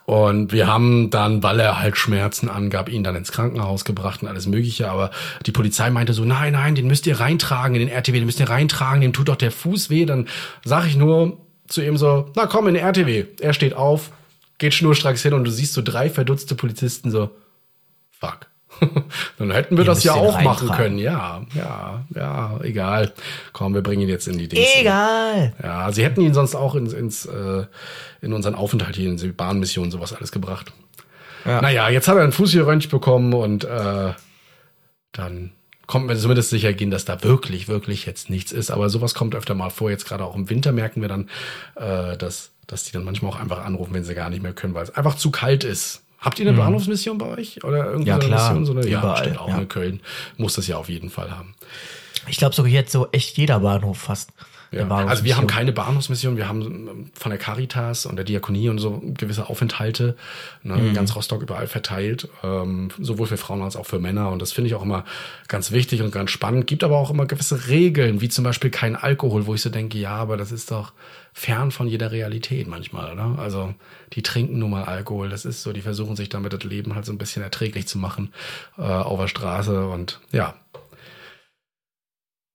und wir haben dann, weil er halt Schmerzen angab, ihn dann ins Krankenhaus gebracht und alles Mögliche. Aber die Polizei meinte so, nein, nein, den müsst ihr reintragen in den RTW, den müsst ihr reintragen, dem tut doch der Fuß weh. Dann sag ich nur zu ihm so, na komm in den RTW. Er steht auf, geht schnurstracks hin und du siehst so drei verdutzte Polizisten so, fuck. Dann hätten wir Ihr das ja auch machen können. Ja, ja, ja, egal. Komm, wir bringen ihn jetzt in die Dings. egal. Ja, sie hätten ihn sonst auch ins, ins äh, in unseren Aufenthalt hier in die Bahnmission sowas alles gebracht. Ja. Naja, jetzt hat er einen Fuß hier röntgt bekommen und äh, dann kommt mir zumindest sicher gehen, dass da wirklich, wirklich jetzt nichts ist. Aber sowas kommt öfter mal vor. Jetzt gerade auch im Winter merken wir dann, äh, dass, dass die dann manchmal auch einfach anrufen, wenn sie gar nicht mehr können, weil es einfach zu kalt ist. Habt ihr eine Bahnhofsmission bei euch? Oder irgendwie Mhm. Ja, so eine. Mission? So eine, ja, Überall, bestimmt auch ja. in Köln. Muss das ja auf jeden Fall haben. Ich glaube sogar jetzt so echt jeder Bahnhof fast. Ja. Also wir haben keine Bahnhofsmission, wir haben ähm, von der Caritas und der Diakonie und so gewisse Aufenthalte, ne, Mhm. in ganz Rostock überall verteilt, ähm, sowohl für Frauen als auch für Männer. Und das finde ich auch immer ganz wichtig und ganz spannend. Gibt aber auch immer gewisse Regeln, wie zum Beispiel kein Alkohol, wo ich so denke, ja, aber das ist doch fern von jeder Realität manchmal, oder? Also die trinken nun mal Alkohol, das ist so, die versuchen sich damit das Leben halt so ein bisschen erträglich zu machen äh, auf der Straße und ja.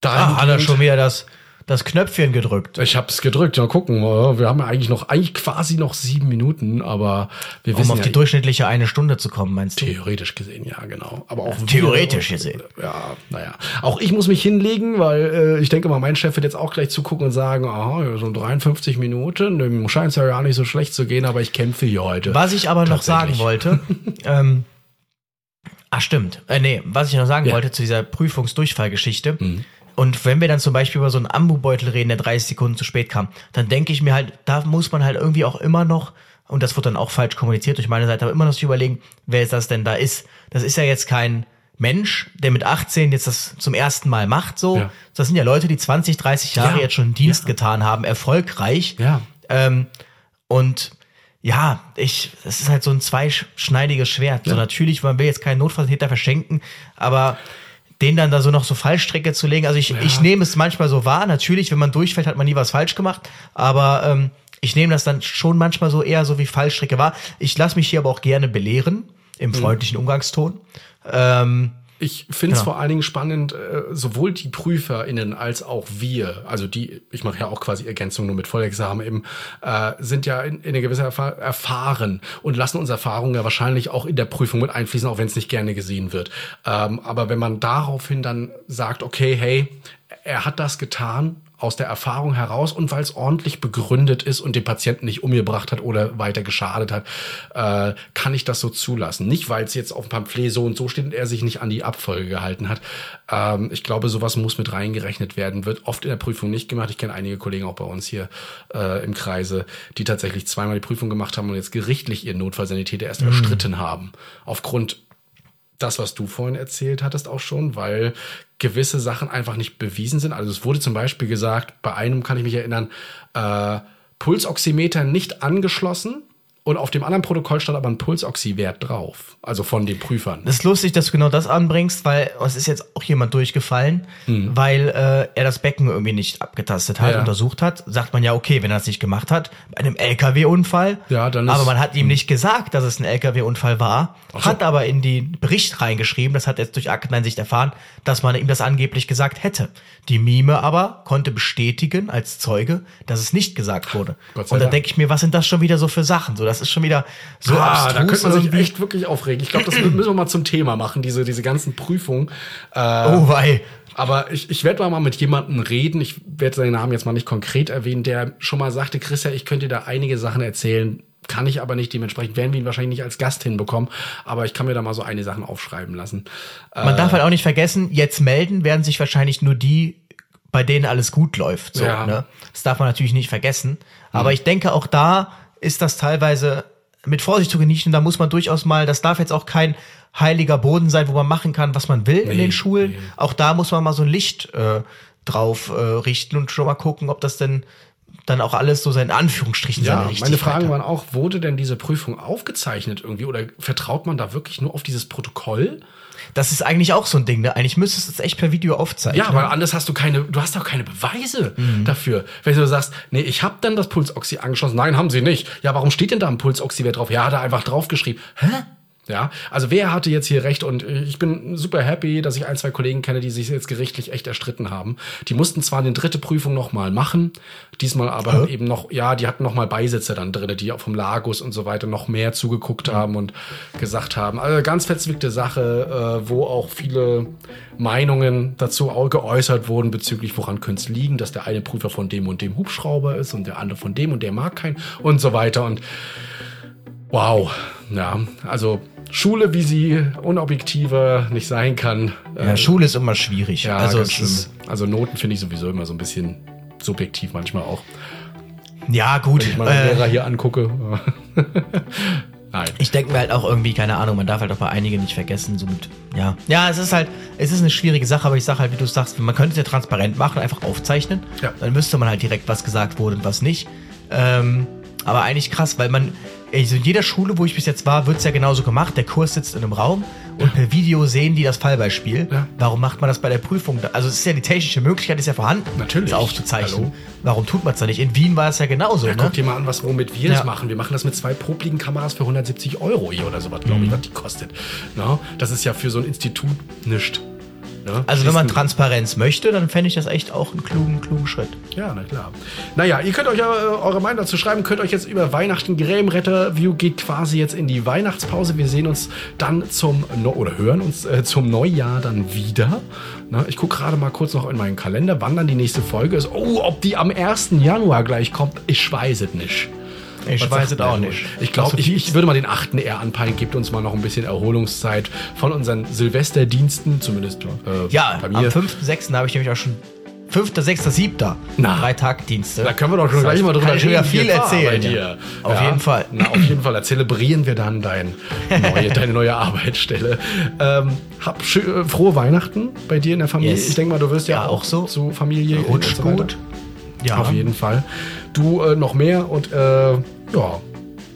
Ah, hat er schon wieder das, das Knöpfchen gedrückt. ich hab's gedrückt. Mal gucken. Wir haben ja eigentlich noch, eigentlich quasi noch sieben Minuten, aber wir Um wissen auf ja, die durchschnittliche eine Stunde zu kommen, meinst du? theoretisch gesehen, ja, genau. Aber auch wir- Theoretisch gesehen. Ja, naja. Auch ich muss mich hinlegen, weil äh, ich denke mal, mein Chef wird jetzt auch gleich zugucken und sagen, aha, ja, so 53 Minuten, dem scheint ja gar nicht so schlecht zu gehen, aber ich kämpfe hier heute. Was ich aber noch sagen wollte, ähm, Ah, stimmt. Äh, nee, was ich noch sagen Ja. Mhm. wollte zu dieser Prüfungsdurchfallgeschichte. Und wenn wir dann zum Beispiel über so einen Ambubeutel reden, der 30 Sekunden zu spät kam, dann denke ich mir halt, da muss man halt irgendwie auch immer noch, und das wird dann auch falsch kommuniziert durch meine Seite, aber immer noch sich überlegen, wer ist das denn da ist. Das ist ja jetzt kein Mensch, der mit 18 jetzt das zum ersten Mal macht, so. Ja. Das sind ja Leute, die 20, 30 Jahre Ja. jetzt schon Dienst Ja. getan haben, erfolgreich. Ja. Ähm, und ja, ich, das ist halt so ein zweischneidiges Schwert. So natürlich, man will jetzt keinen Notfalltäter verschenken, aber den dann da so noch so Fallstrecke zu legen. Also ich, ich nehme es manchmal so wahr. Natürlich, wenn man durchfällt, hat man nie was falsch gemacht. Aber ähm, ich nehme das dann schon manchmal so eher so wie Fallstrecke wahr. Ich lasse mich hier aber auch gerne belehren im freundlichen Umgangston. Ähm, Ich finde es Ja. vor allen Dingen spannend, äh, sowohl die PrüferInnen als auch wir, also die, ich mache ja auch quasi Ergänzung nur mit Vollexamen eben, äh, sind ja in, in einer gewissen Erfa erfahren und lassen unsere Erfahrungen ja wahrscheinlich auch in der Prüfung mit einfließen, auch wenn es nicht gerne gesehen wird. Ähm, aber wenn man daraufhin dann sagt, okay, hey, er hat das getan, aus der Erfahrung heraus und weil es ordentlich begründet ist und den Patienten nicht umgebracht hat oder weiter geschadet hat, äh, kann ich das so zulassen. Nicht, weil es jetzt auf dem Pamphlet so und so steht und er sich nicht an die Abfolge gehalten hat. Ähm, ich glaube, sowas muss mit reingerechnet werden, wird oft in der Prüfung nicht gemacht. Ich kenne einige Kollegen auch bei uns hier äh, im Kreise, die tatsächlich zweimal die Prüfung gemacht haben und jetzt gerichtlich ihren Notfallsanitäter erst erstritten haben. Aufgrund das, was du vorhin erzählt hattest, auch schon, weil gewisse Sachen einfach nicht bewiesen sind. Also es wurde zum Beispiel gesagt, bei einem kann ich mich erinnern, äh, Pulsoximeter nicht angeschlossen und auf dem anderen Protokoll stand aber ein Pulsoxy-Wert drauf. Also von den Prüfern. Das ist lustig, dass du genau das anbringst, weil es ist jetzt auch jemand durchgefallen, weil äh, er das Becken irgendwie nicht abgetastet hat, Hm. Ja. untersucht hat. Sagt man ja, okay, wenn er es nicht gemacht hat, bei einem LKW-Unfall. Ja, dann ist- aber man hat ihm nicht gesagt, dass es ein LKW-Unfall war, so. hat aber in den Bericht reingeschrieben, das hat er jetzt durch Akteneinsicht erfahren, dass man ihm das angeblich gesagt hätte. Die Mime aber konnte bestätigen als Zeuge, dass es nicht gesagt wurde. Und da denke ich mir, was sind das schon wieder so für Sachen? So, das ist schon wieder so ah, abstrus da könnte man sich irgendwie. echt wirklich aufregen. Ich glaube, das müssen wir mal zum Thema machen, diese, diese ganzen Prüfungen. Äh, Oh, wei. Aber ich, ich werde mal mit jemandem reden, ich werde seinen Namen jetzt mal nicht konkret erwähnen, der schon mal sagte, Christian, ich könnte dir da einige Sachen erzählen, kann ich aber nicht, dementsprechend werden wir ihn wahrscheinlich nicht als Gast hinbekommen, aber ich kann mir da mal so eine Sachen aufschreiben lassen. Man darf halt auch nicht vergessen, jetzt melden werden sich wahrscheinlich nur die, bei denen alles gut läuft. So, Ja. ne? Das darf man natürlich nicht vergessen. Aber ich denke, auch da ist das teilweise mit Vorsicht zu genießen. Da muss man durchaus mal, das darf jetzt auch kein heiliger Boden sein, wo man machen kann, was man will in Nee, den Schulen. nee. Auch da muss man mal so ein Licht äh, drauf äh, richten und schon mal gucken, ob das denn dann auch alles so seine Anführungsstrichen Ja, seine meine Fragen Richtigkeit waren auch, wurde denn diese Prüfung aufgezeichnet irgendwie oder vertraut man da wirklich nur auf dieses Protokoll? Das ist eigentlich auch so ein Ding, ne? Eigentlich müsstest du es echt per Video aufzeichnen. Ja, weil anders hast du keine, du hast auch keine Beweise Mhm. dafür. Wenn du sagst, nee, ich habe dann das Pulsoxy angeschlossen. Nein, haben sie nicht. Ja, warum steht denn da ein Pulsoxy-Wert drauf? Ja, hat er einfach draufgeschrieben. Hä? Ja, also wer hatte jetzt hier recht? Und äh, ich bin super happy, dass ich ein, zwei Kollegen kenne, die sich jetzt gerichtlich echt erstritten haben. Die mussten zwar eine dritte Prüfung noch mal machen, diesmal aber eben noch, ja, die hatten noch mal Beisitzer dann drin, die auch vom Lagos und so weiter noch mehr zugeguckt haben und gesagt haben. Also ganz verzwickte Sache, äh, wo auch viele Meinungen dazu auch geäußert wurden bezüglich, woran könnte es liegen, dass der eine Prüfer von dem und dem Hubschrauber ist und der andere von dem und der mag keinen und so weiter und wow, ja, also Schule, wie sie unobjektiver nicht sein kann. Ja, äh, Schule ist immer schwierig. ja, also Also Noten finde ich sowieso immer so ein bisschen subjektiv manchmal auch. ja gut. Wenn ich meine äh, Lehrer hier angucke. Nein. Ich denke mir halt auch irgendwie, keine Ahnung, man darf halt auch bei einigen nicht vergessen, so mit, ja. Ja, es ist halt, es ist eine schwierige Sache, aber ich sage halt, wie du sagst, man könnte es ja transparent machen, einfach aufzeichnen. Ja. Dann wüsste man halt direkt, was gesagt wurde und was nicht. Ähm, aber eigentlich krass, weil man, also in jeder Schule, wo ich bis jetzt war, wird es ja genauso gemacht. Der Kurs sitzt in einem Raum und per Video sehen die das Fallbeispiel. Ja. Warum macht man das bei der Prüfung? Also es ist ja die technische Möglichkeit, ist ja vorhanden, Natürlich. das aufzuzeichnen. Hallo? Warum tut man es da nicht? In Wien war es ja genauso, Ja, ne? guck dir mal an, was womit wir Ja. das machen. Wir machen das mit zwei popligen Kameras für 170 Euro hier oder sowas, Mhm. glaube ich, was die kostet. Na, das ist ja für so ein Institut nichts. Ne? Also wenn man Transparenz möchte, dann fände ich das echt auch einen klugen, klugen Schritt. Ja, na klar. Naja, ihr könnt euch ja äh, eure Meinung dazu schreiben, könnt euch jetzt über Weihnachten Gräbenretter-View geht quasi jetzt in die Weihnachtspause. Wir sehen uns dann zum, no oder hören uns äh, zum Neujahr dann wieder. Na, ich gucke gerade mal kurz noch in meinen Kalender, wann dann die nächste Folge ist. Oh, ob die am 1. Januar gleich kommt, ich weiß es nicht. Ich weiß es auch nicht. Ich glaube, Also ich, ich würde mal den 8. eher anpeilen. Gebt uns mal noch ein bisschen Erholungszeit von unseren Silvesterdiensten, zumindest äh, Ja, bei am mir. 5.6. habe ich nämlich auch schon 5., 6., 7. Na. drei Tagdienste. Da können wir doch schon gleich mal drüber reden, viel es war erzählen. bei dir. ja. Auf jeden Fall. Na, auf jeden Fall. Da zelebrieren wir dann dein neue, deine neue Arbeitsstelle. Ähm, hab äh, frohe Weihnachten bei dir in der Familie. Yes. Ich denke mal, du wirst ja, Ja, auch auch so. zu Familie Rutsch und so gut. Ja, Auf jeden Fall. Du äh, noch mehr und äh, ja,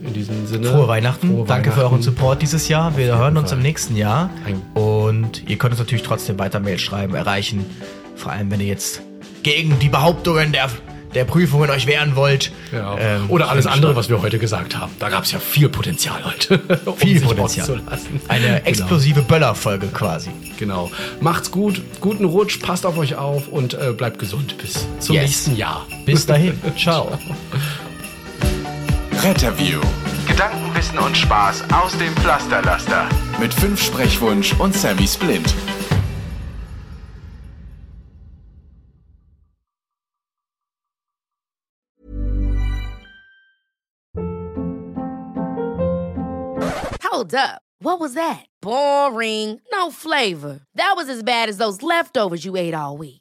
in diesem Sinne. Frohe Weihnachten. Frohe Danke für euren Weihnachten. Support dieses Jahr. Wir hören uns Fall. im nächsten Jahr. Und ihr könnt uns natürlich trotzdem weiter Mail schreiben, erreichen. Vor allem, wenn ihr jetzt gegen die Behauptungen der, der Prüfungen euch wehren wollt. Ja. Ähm, Oder alles andere, was wir heute gesagt haben. Da gab es ja viel Potenzial heute. um Viel Potenzial. Eine Genau. explosive Böllerfolge quasi. Genau. Macht's gut, guten Rutsch, passt auf euch auf und äh, bleibt gesund. Bis zum Yes. nächsten Jahr. Bis dahin. Ciao. Retterview Gedanken, Wissen und Spaß aus dem Pflasterlaster. mit fünf Sprechwunsch und Sammy Splint. Hold up. What was that? Boring. No flavor. That was as bad as those leftovers you ate all week.